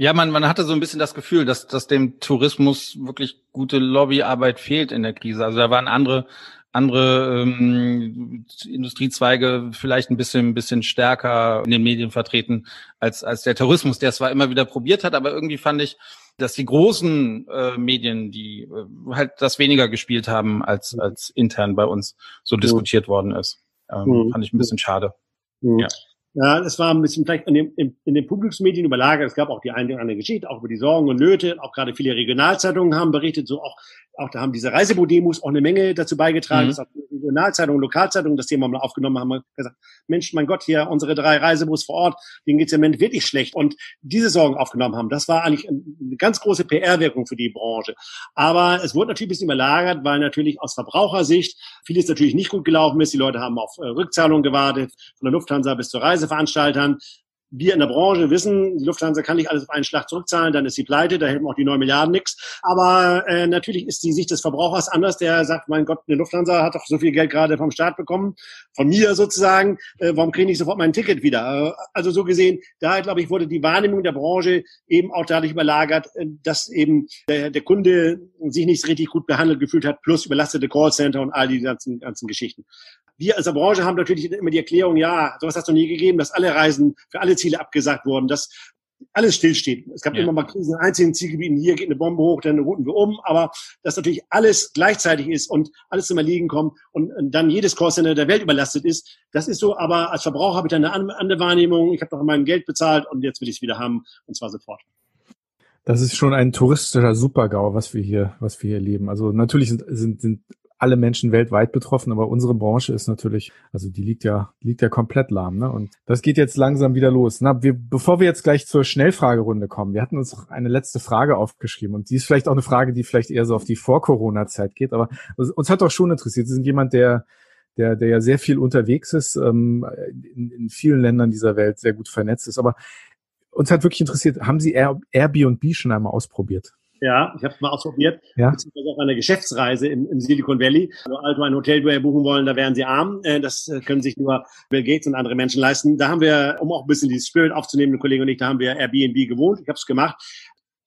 Ja, man, man hatte so ein bisschen das Gefühl, dass, dass dem Tourismus wirklich gute Lobbyarbeit fehlt in der Krise. Also da waren andere, andere ähm, Industriezweige vielleicht ein bisschen, ein bisschen stärker in den Medien vertreten als, als der Tourismus, der es zwar immer wieder probiert hat, aber irgendwie fand ich, dass die großen äh, Medien, die äh, halt das weniger gespielt haben, als, als intern bei uns so mhm. diskutiert worden ist. Ähm, mhm. Fand ich ein bisschen schade. Mhm. Ja. Ja, es war ein bisschen vielleicht in, dem, in, in den Publikumsmedien überlagert. Es gab auch die eine oder andere Geschichte, auch über die Sorgen und Nöte. Auch gerade viele Regionalzeitungen haben berichtet, so auch auch da haben diese Reisebudemos auch eine Menge dazu beigetragen, mhm. dass auch Regionalzeitungen, Lokalzeitungen das Thema mal aufgenommen haben, und gesagt, Mensch, mein Gott, hier unsere drei Reisebus vor Ort, denen geht's im Moment wirklich schlecht und diese Sorgen aufgenommen haben. Das war eigentlich eine ganz große PR-Wirkung für die Branche. Aber es wurde natürlich ein bisschen überlagert, weil natürlich aus Verbrauchersicht vieles natürlich nicht gut gelaufen ist. Die Leute haben auf äh, Rückzahlungen gewartet, von der Lufthansa bis zu Reiseveranstaltern wir in der Branche wissen, die Lufthansa kann nicht alles auf einen Schlag zurückzahlen, dann ist sie pleite, da helfen auch die neun Milliarden nichts. Aber äh, natürlich ist die Sicht des Verbrauchers anders, der sagt, mein Gott, eine Lufthansa hat doch so viel Geld gerade vom Staat bekommen, von mir sozusagen, äh, warum kriege ich sofort mein Ticket wieder? Äh, also so gesehen, da glaube ich, wurde die Wahrnehmung der Branche eben auch dadurch überlagert, äh, dass eben der, der Kunde sich nicht richtig gut behandelt gefühlt hat, plus überlastete Callcenter und all die ganzen, ganzen Geschichten. Wir als Branche haben natürlich immer die Erklärung, ja, sowas hast du nie gegeben, dass alle Reisen für alle Ziele abgesagt wurden, dass alles stillsteht. Es gab ja. immer mal Krisen in einzelnen Zielgebieten. Hier geht eine Bombe hoch, dann routen wir um. Aber dass natürlich alles gleichzeitig ist und alles zum Erliegen kommt und, dann jedes Callcenter der Welt überlastet ist, das ist so. Aber als Verbraucher habe ich dann eine andere Wahrnehmung. Ich habe doch mein Geld bezahlt und jetzt will ich es wieder haben und zwar sofort. Das ist schon ein touristischer Supergau, was wir hier, was wir hier leben. Also natürlich sind, sind, sind alle Menschen weltweit betroffen, aber unsere Branche ist natürlich, also die liegt ja, liegt ja komplett lahm, ne? Und das geht jetzt langsam wieder los. Na, wir, bevor wir jetzt gleich zur Schnellfragerunde kommen, wir hatten uns eine letzte Frage aufgeschrieben und die ist vielleicht auch eine Frage, die vielleicht eher so auf die Vor-Corona-Zeit geht, aber uns hat doch schon interessiert. Sie sind jemand, der der, der ja sehr viel unterwegs ist, ähm, in, in vielen Ländern dieser Welt sehr gut vernetzt ist. Aber uns hat wirklich interessiert, haben Sie Air, Airbnb schon einmal ausprobiert? Ja, ich habe es mal ausprobiert. Ja. Beziehungsweise auf einer Geschäftsreise im, im Silicon Valley. Also also ein Hotel buchen wollen, da wären sie arm. Äh, das äh, können sich nur Bill Gates und andere Menschen leisten. Da haben wir, um auch ein bisschen die Spirit aufzunehmen, ein Kollege und ich, da haben wir Airbnb gewohnt. Ich habe es gemacht.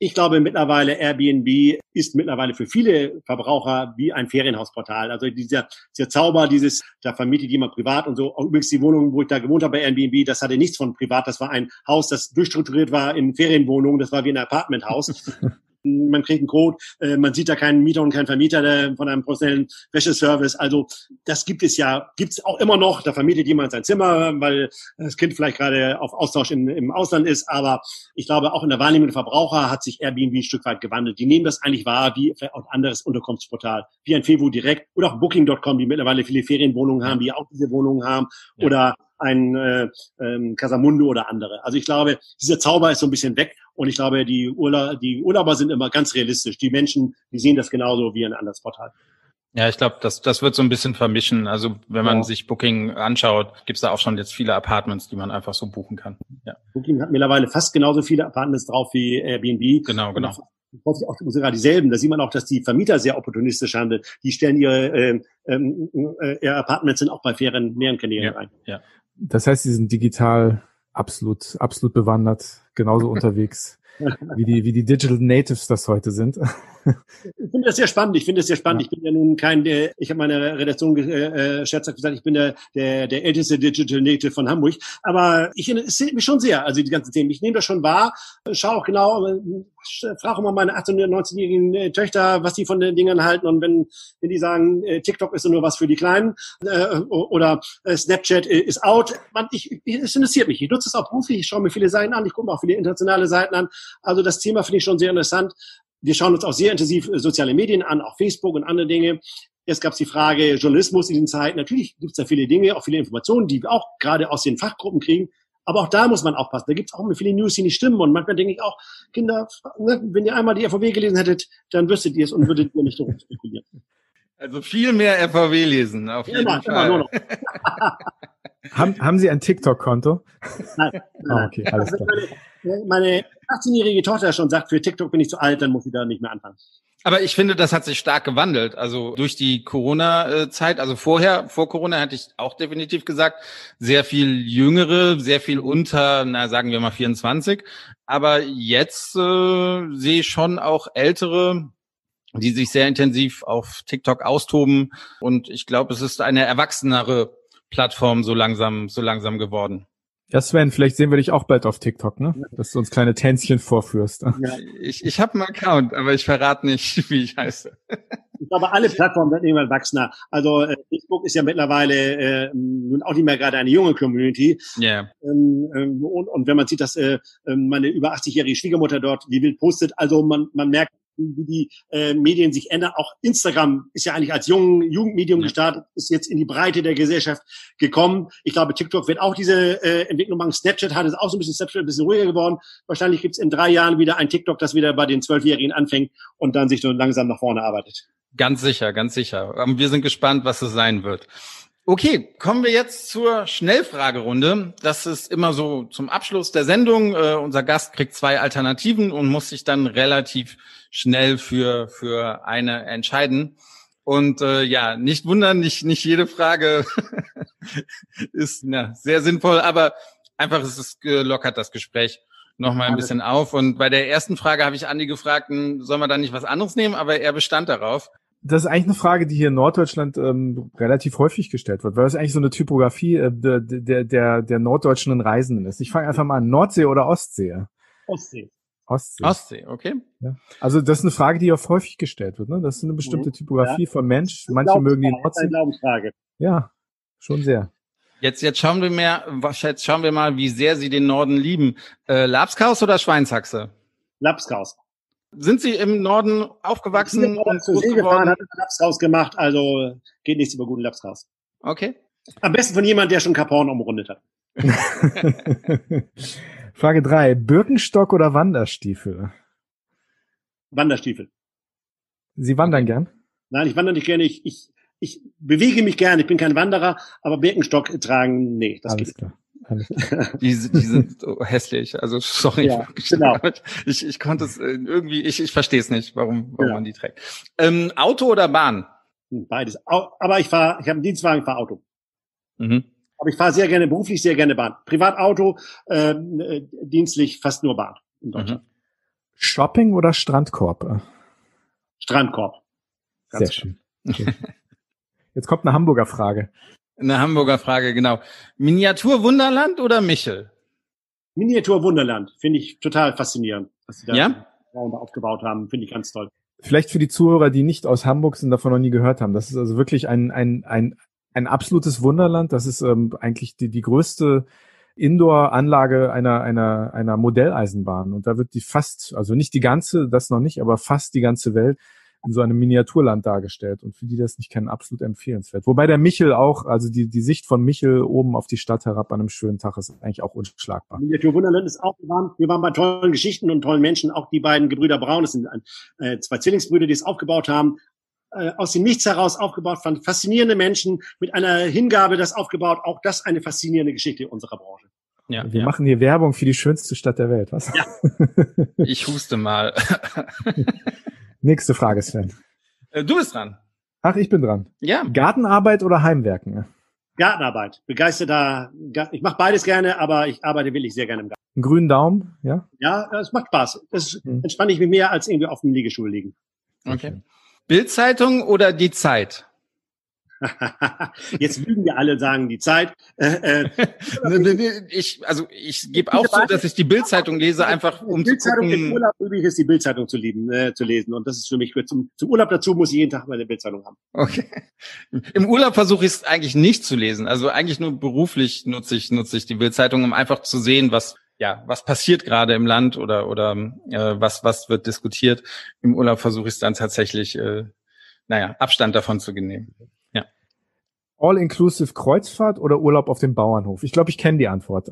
Ich glaube mittlerweile, Airbnb ist mittlerweile für viele Verbraucher wie ein Ferienhausportal. Also dieser, dieser Zauber, dieses, da vermietet jemand privat und so. Übrigens die Wohnung, wo ich da gewohnt habe bei Airbnb, das hatte nichts von privat. Das war ein Haus, das durchstrukturiert war in Ferienwohnungen. Das war wie ein Apartmenthaus. man kriegt einen Code, äh, man sieht da keinen Mieter und keinen Vermieter der, von einem professionellen Wäscheservice. Also das gibt es ja, gibt es auch immer noch. Da vermietet jemand sein Zimmer, weil das Kind vielleicht gerade auf Austausch in, im Ausland ist. Aber ich glaube, auch in der Wahrnehmung der Verbraucher hat sich Airbnb ein Stück weit gewandelt. Die nehmen das eigentlich wahr wie ein anderes Unterkunftsportal, wie ein Fevo Direkt oder auch Booking.com, die mittlerweile viele Ferienwohnungen haben, die auch diese Wohnungen haben. Ja. Oder ein äh, ähm, Casamundo oder andere. Also ich glaube, dieser Zauber ist so ein bisschen weg und ich glaube, die, Urla die Urlauber sind immer ganz realistisch. Die Menschen, die sehen das genauso wie ein anderes Portal. Ja, ich glaube, das, das wird so ein bisschen vermischen. Also wenn man ja. sich Booking anschaut, gibt's da auch schon jetzt viele Apartments, die man einfach so buchen kann. Ja. Booking hat mittlerweile fast genauso viele Apartments drauf wie Airbnb. Genau, genau. Häufig auch sogar dieselben. Da sieht man auch, dass die Vermieter sehr opportunistisch handeln. Die stellen ihre, äh, äh, ihre Apartments sind auch bei fairen mehreren Kanälen ja, rein. Ja. Das heißt, sie sind digital absolut, absolut bewandert, genauso unterwegs wie die, wie die Digital Natives das heute sind. Ich finde das sehr spannend. Ich finde das sehr spannend. Ja. Ich bin ja nun kein, der, ich habe meine Redaktion äh, äh scherzhaft gesagt, ich bin der, der, der älteste Digital Native von Hamburg. Aber ich interessiere mich schon sehr, also die ganzen Themen. Ich nehme das schon wahr, schaue auch genau, frage immer meine 18- oder 19-jährigen äh, Töchter, was die von den Dingern halten. Und wenn, wenn die sagen, äh, TikTok ist nur was für die Kleinen äh, oder äh, Snapchat ist out, man, ich, es interessiert mich. Ich nutze es auch beruflich, ich schaue mir viele Seiten an, ich gucke mir auch viele internationale Seiten an. Also das Thema finde ich schon sehr interessant. Wir schauen uns auch sehr intensiv soziale Medien an, auch Facebook und andere Dinge. Jetzt gab es die Frage Journalismus in den Zeiten. Natürlich gibt es da viele Dinge, auch viele Informationen, die wir auch gerade aus den Fachgruppen kriegen. Aber auch da muss man aufpassen. Da gibt es auch immer viele News, die nicht stimmen. Und manchmal denke ich auch, Kinder, ne, wenn ihr einmal die FVW gelesen hättet, dann wüsstet ihr es und würdet ihr nicht darum spekulieren. Also viel mehr FVW lesen, auf jeden immer, Fall. Immer nur noch. haben, haben Sie ein TikTok-Konto? Nein. nein. Oh, okay, alles klar. Meine, meine 18-jährige Tochter schon sagt, für TikTok bin ich zu alt, dann muss ich da nicht mehr anfangen. Aber ich finde, das hat sich stark gewandelt. Also durch die Corona-Zeit, also vorher, vor Corona hätte ich auch definitiv gesagt, sehr viel Jüngere, sehr viel unter, na sagen wir mal 24. Aber jetzt äh, sehe ich schon auch Ältere, die sich sehr intensiv auf TikTok austoben. Und ich glaube, es ist eine erwachsenere Plattform so langsam, so langsam geworden. Ja, Sven, vielleicht sehen wir dich auch bald auf TikTok, ne? Dass du uns kleine Tänzchen vorführst. Ja, ich, ich habe einen Account, aber ich verrate nicht, wie ich heiße. Ich glaube, alle Plattformen werden irgendwann wachsener. Also äh, Facebook ist ja mittlerweile äh, nun auch nicht mehr gerade eine junge Community. Ja. Yeah. Ähm, ähm, und, und wenn man sieht, dass äh, ähm, meine über 80-jährige Schwiegermutter dort wie wild postet, also man, man merkt, wie die äh, Medien sich ändern. Auch Instagram ist ja eigentlich als jungen Jugendmedium gestartet, ist jetzt in die Breite der Gesellschaft gekommen. Ich glaube, TikTok wird auch diese äh, Entwicklung machen. Snapchat hat es auch so ein bisschen, Snapchat ein bisschen ruhiger geworden. Wahrscheinlich gibt es in drei Jahren wieder ein TikTok, das wieder bei den Zwölfjährigen anfängt und dann sich so langsam nach vorne arbeitet. Ganz sicher, ganz sicher. Wir sind gespannt, was es sein wird. Okay, kommen wir jetzt zur Schnellfragerunde. Das ist immer so zum Abschluss der Sendung. Uh, unser Gast kriegt zwei Alternativen und muss sich dann relativ schnell für, für eine entscheiden. Und äh, ja, nicht wundern, nicht, nicht jede Frage ist na, sehr sinnvoll, aber einfach ist es gelockert das Gespräch noch mal ein bisschen auf. Und bei der ersten Frage habe ich Andi gefragt, hm, soll man da nicht was anderes nehmen? Aber er bestand darauf. Das ist eigentlich eine Frage, die hier in Norddeutschland ähm, relativ häufig gestellt wird, weil das eigentlich so eine Typografie äh, der, der, der, der norddeutschen Reisenden ist. Ich fange einfach mal an, Nordsee oder Ostsee? Ostsee. Ostsee. Ostsee, okay. Ja. Also das ist eine Frage, die oft häufig gestellt wird. Ne? Das ist eine bestimmte mhm. Typografie ja. von Mensch. Manche mögen die Nordsee. Glaubensfrage. Ja, schon sehr. Jetzt, jetzt schauen wir mehr, jetzt schauen wir mal, wie sehr Sie den Norden lieben. Äh, Lapskaus oder Schweinshaxe? Lapskaus. Sind Sie im Norden aufgewachsen? Ich bin und zur See gefahren, hat Lapskaus gemacht, also geht nichts über guten Lapskaus. Okay. Am besten von jemand, der schon Kaporn umrundet hat. Frage drei: Birkenstock oder Wanderstiefel? Wanderstiefel. Sie wandern gern? Nein, ich wandere nicht gerne. Ich, ich, ich bewege mich gerne. Ich bin kein Wanderer, aber Birkenstock tragen, nee, das Alles geht klar. die, die sind hässlich. Also sorry. Ja, genau. Ich, ich konnte es äh, irgendwie, ich, ich verstehe es nicht, warum, warum ja. man die trägt. Ähm, Auto oder Bahn? Hm, beides. Aber ich fahre, ich habe einen Dienstwagen, ich fahre Auto. Mhm. Aber ich fahre sehr gerne, beruflich sehr gerne Bahn. Privatauto, ähm, äh, dienstlich fast nur Bahn in Deutschland. Mhm. Shopping oder Strandkorb? Strandkorb. Ganz sehr schön. Okay. Jetzt kommt eine Hamburger Frage. Eine Hamburger Frage, genau. Miniatur Wunderland oder Michel? Miniatur Wunderland. Finde ich total faszinierend, was sie da ja? aufgebaut haben. Finde ich ganz toll. Vielleicht für die Zuhörer, die nicht aus Hamburg sind, davon noch nie gehört haben. Das ist also wirklich ein, ein, ein ein absolutes Wunderland. Das ist ähm, eigentlich die, die größte Indoor-Anlage einer, einer, einer Modelleisenbahn. Und da wird die fast, also nicht die ganze, das noch nicht, aber fast die ganze Welt in so einem Miniaturland dargestellt. Und für die das nicht kennen, absolut empfehlenswert. Wobei der Michel auch, also die, die Sicht von Michel oben auf die Stadt herab an einem schönen Tag ist eigentlich auch unschlagbar. Miniatur Wunderland ist auch, wir waren, wir waren bei tollen Geschichten und tollen Menschen. Auch die beiden Gebrüder Braun, das sind ein, äh, zwei Zwillingsbrüder, die es aufgebaut haben äh, aus dem Nichts heraus aufgebaut, fand faszinierende Menschen mit einer Hingabe das aufgebaut. Auch das eine faszinierende Geschichte unserer Branche. Ja, wir ja. machen hier Werbung für die schönste Stadt der Welt, was? Ja. ich huste mal. Nächste Frage, Sven. Äh, du bist dran. Ach, ich bin dran. Ja. Gartenarbeit oder Heimwerken? Gartenarbeit. Begeisterter. Ich mache beides gerne, aber ich arbeite wirklich sehr gerne im Garten. Einen grünen Daumen, ja? Ja, es macht Spaß. Das hm. entspanne ich mich mehr als irgendwie auf dem Liegestuhl liegen. Okay. Bildzeitung oder die Zeit? Jetzt lügen wir alle, sagen die Zeit. Äh, äh, ich, also ich gebe auch zu, dass ich die Bildzeitung lese, einfach um zu gucken. Im Urlaub üblich ist die Bildzeitung zu, lieben, äh, zu lesen und das ist für mich zum, zum Urlaub dazu muss ich jeden Tag meine Bildzeitung haben. Okay. Im Urlaub versuche ich es eigentlich nicht zu lesen. Also eigentlich nur beruflich nutze ich nutze ich die Bildzeitung, um einfach zu sehen, was ja, was passiert gerade im Land oder oder äh, was was wird diskutiert. Im Urlaub versuche ich es dann tatsächlich, äh, naja, Abstand davon zu nehmen. Ja. All-inclusive Kreuzfahrt oder Urlaub auf dem Bauernhof? Ich glaube, ich kenne die Antwort.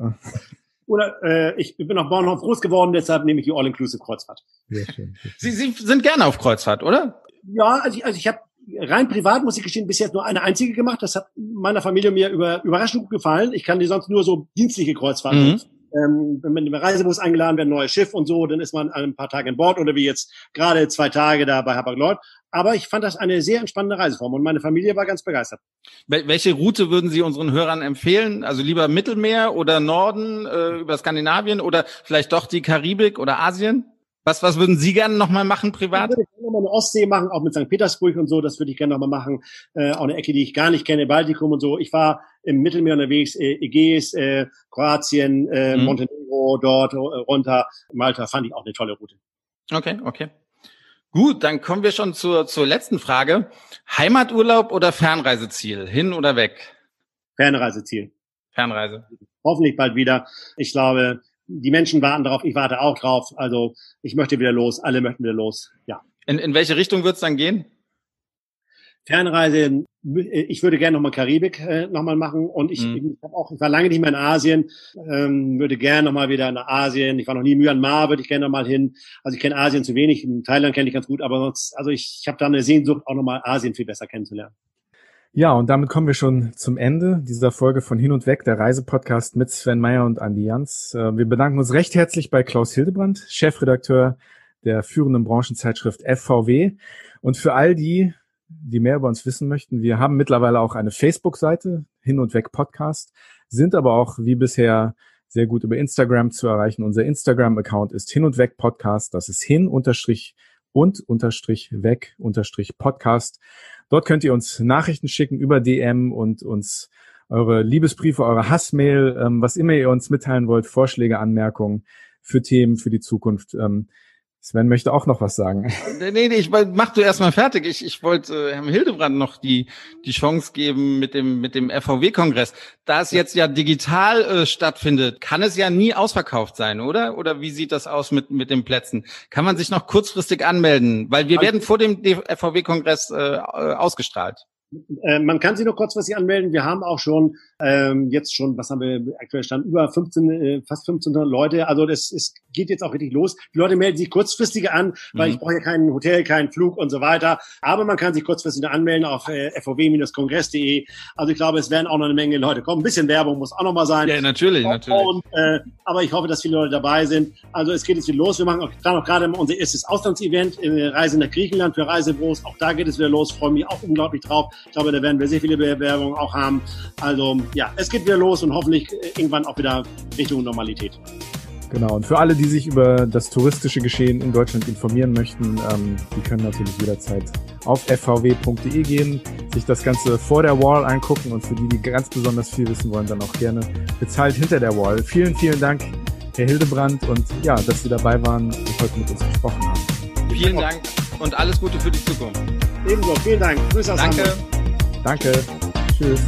Oder äh, ich bin auf Bornholm groß geworden, deshalb nehme ich die All-Inclusive-Kreuzfahrt. Sehr schön. Sie, Sie sind gerne auf Kreuzfahrt, oder? Ja, also ich, also ich habe rein privat, muss ich gestehen, bis jetzt nur eine einzige gemacht. Das hat meiner Familie mir über, überraschend gut gefallen. Ich kann die sonst nur so dienstliche Kreuzfahrten. Mhm. Ähm, wenn man im Reisebus eingeladen wird, ein neues Schiff und so, dann ist man ein paar Tage an Bord oder wie jetzt gerade zwei Tage da bei Hapag-Lloyd. Aber ich fand das eine sehr entspannende Reiseform und meine Familie war ganz begeistert. Welche Route würden Sie unseren Hörern empfehlen? Also lieber Mittelmeer oder Norden äh, über Skandinavien oder vielleicht doch die Karibik oder Asien? Was, was würden Sie gerne nochmal machen privat? Ich würde gerne nochmal eine Ostsee machen, auch mit St. Petersburg und so. Das würde ich gerne nochmal machen. Äh, auch eine Ecke, die ich gar nicht kenne, Baltikum und so. Ich war im Mittelmeer unterwegs, äh, Ägäis, äh, Kroatien, äh, mhm. Montenegro, dort äh, runter, Malta. Fand ich auch eine tolle Route. Okay, okay. Gut, dann kommen wir schon zur, zur letzten Frage. Heimaturlaub oder Fernreiseziel? Hin oder weg? Fernreiseziel. Fernreise. Hoffentlich bald wieder. Ich glaube, die Menschen warten darauf, ich warte auch drauf. Also ich möchte wieder los, alle möchten wieder los. Ja. In, in welche Richtung wird es dann gehen? Fernreise, ich würde gerne nochmal Karibik äh, nochmal machen und ich, mhm. ich, auch, ich war lange nicht mehr in Asien, ähm, würde gerne nochmal wieder nach Asien. Ich war noch nie in Myanmar, würde ich gerne nochmal hin. Also ich kenne Asien zu wenig, in Thailand kenne ich ganz gut, aber sonst, also ich, ich habe da eine Sehnsucht, auch nochmal Asien viel besser kennenzulernen. Ja, und damit kommen wir schon zum Ende dieser Folge von Hin und Weg, der Reisepodcast mit Sven Meyer und Andi Jans. Äh, wir bedanken uns recht herzlich bei Klaus Hildebrand, Chefredakteur der führenden Branchenzeitschrift FVW. Und für all die, die mehr über uns wissen möchten, wir haben mittlerweile auch eine Facebook-Seite, Hin und Weg Podcast, sind aber auch wie bisher sehr gut über Instagram zu erreichen. Unser Instagram-Account ist Hin und Weg Podcast. Das ist hin unterstrich und unterstrich weg unterstrich Podcast. Dort könnt ihr uns Nachrichten schicken über DM und uns eure Liebesbriefe, eure Hassmail, ähm, was immer ihr uns mitteilen wollt, Vorschläge, Anmerkungen für Themen für die Zukunft. Ähm, Sven möchte auch noch was sagen. Nee, nee, ich mach du erstmal fertig. Ich, ich wollte äh, Herrn Hildebrand noch die, die Chance geben mit dem, mit dem FVW-Kongress. Da es jetzt ja digital äh, stattfindet, kann es ja nie ausverkauft sein, oder? Oder wie sieht das aus mit, mit den Plätzen? Kann man sich noch kurzfristig anmelden? Weil wir werden vor dem FVW-Kongress äh, ausgestrahlt. Äh, man kann sich noch kurzfristig anmelden. Wir haben auch schon ähm, jetzt schon, was haben wir aktuell stand, über 15, äh, fast 1500 Leute. Also das ist, geht jetzt auch richtig los. Die Leute melden sich kurzfristig an, weil mhm. ich brauche ja kein Hotel, keinen Flug und so weiter. Aber man kann sich kurzfristig anmelden auf äh, fov-kongress.de. Also ich glaube, es werden auch noch eine Menge Leute kommen. Ein bisschen Werbung muss auch noch mal sein. Ja, natürlich, und, natürlich. Und, äh, aber ich hoffe, dass viele Leute dabei sind. Also es geht jetzt wieder los. Wir machen auch, auch gerade unser erstes Auslandsevent, äh, Reise nach Griechenland für Reisebüros. Auch da geht es wieder los. Freue mich auch unglaublich drauf. Ich glaube, da werden wir sehr viele Bewerbungen auch haben. Also ja, es geht wieder los und hoffentlich irgendwann auch wieder Richtung Normalität. Genau, und für alle, die sich über das touristische Geschehen in Deutschland informieren möchten, ähm, die können natürlich jederzeit auf fvw.de gehen, sich das Ganze vor der Wall angucken und für die, die ganz besonders viel wissen wollen, dann auch gerne bezahlt hinter der Wall. Vielen, vielen Dank, Herr Hildebrand, und ja, dass Sie dabei waren und heute mit uns gesprochen haben. Vielen Dank und alles Gute für die Zukunft. Ebenso, vielen Dank. Grüße aus Danke. Hamburg. Danke. Tschüss.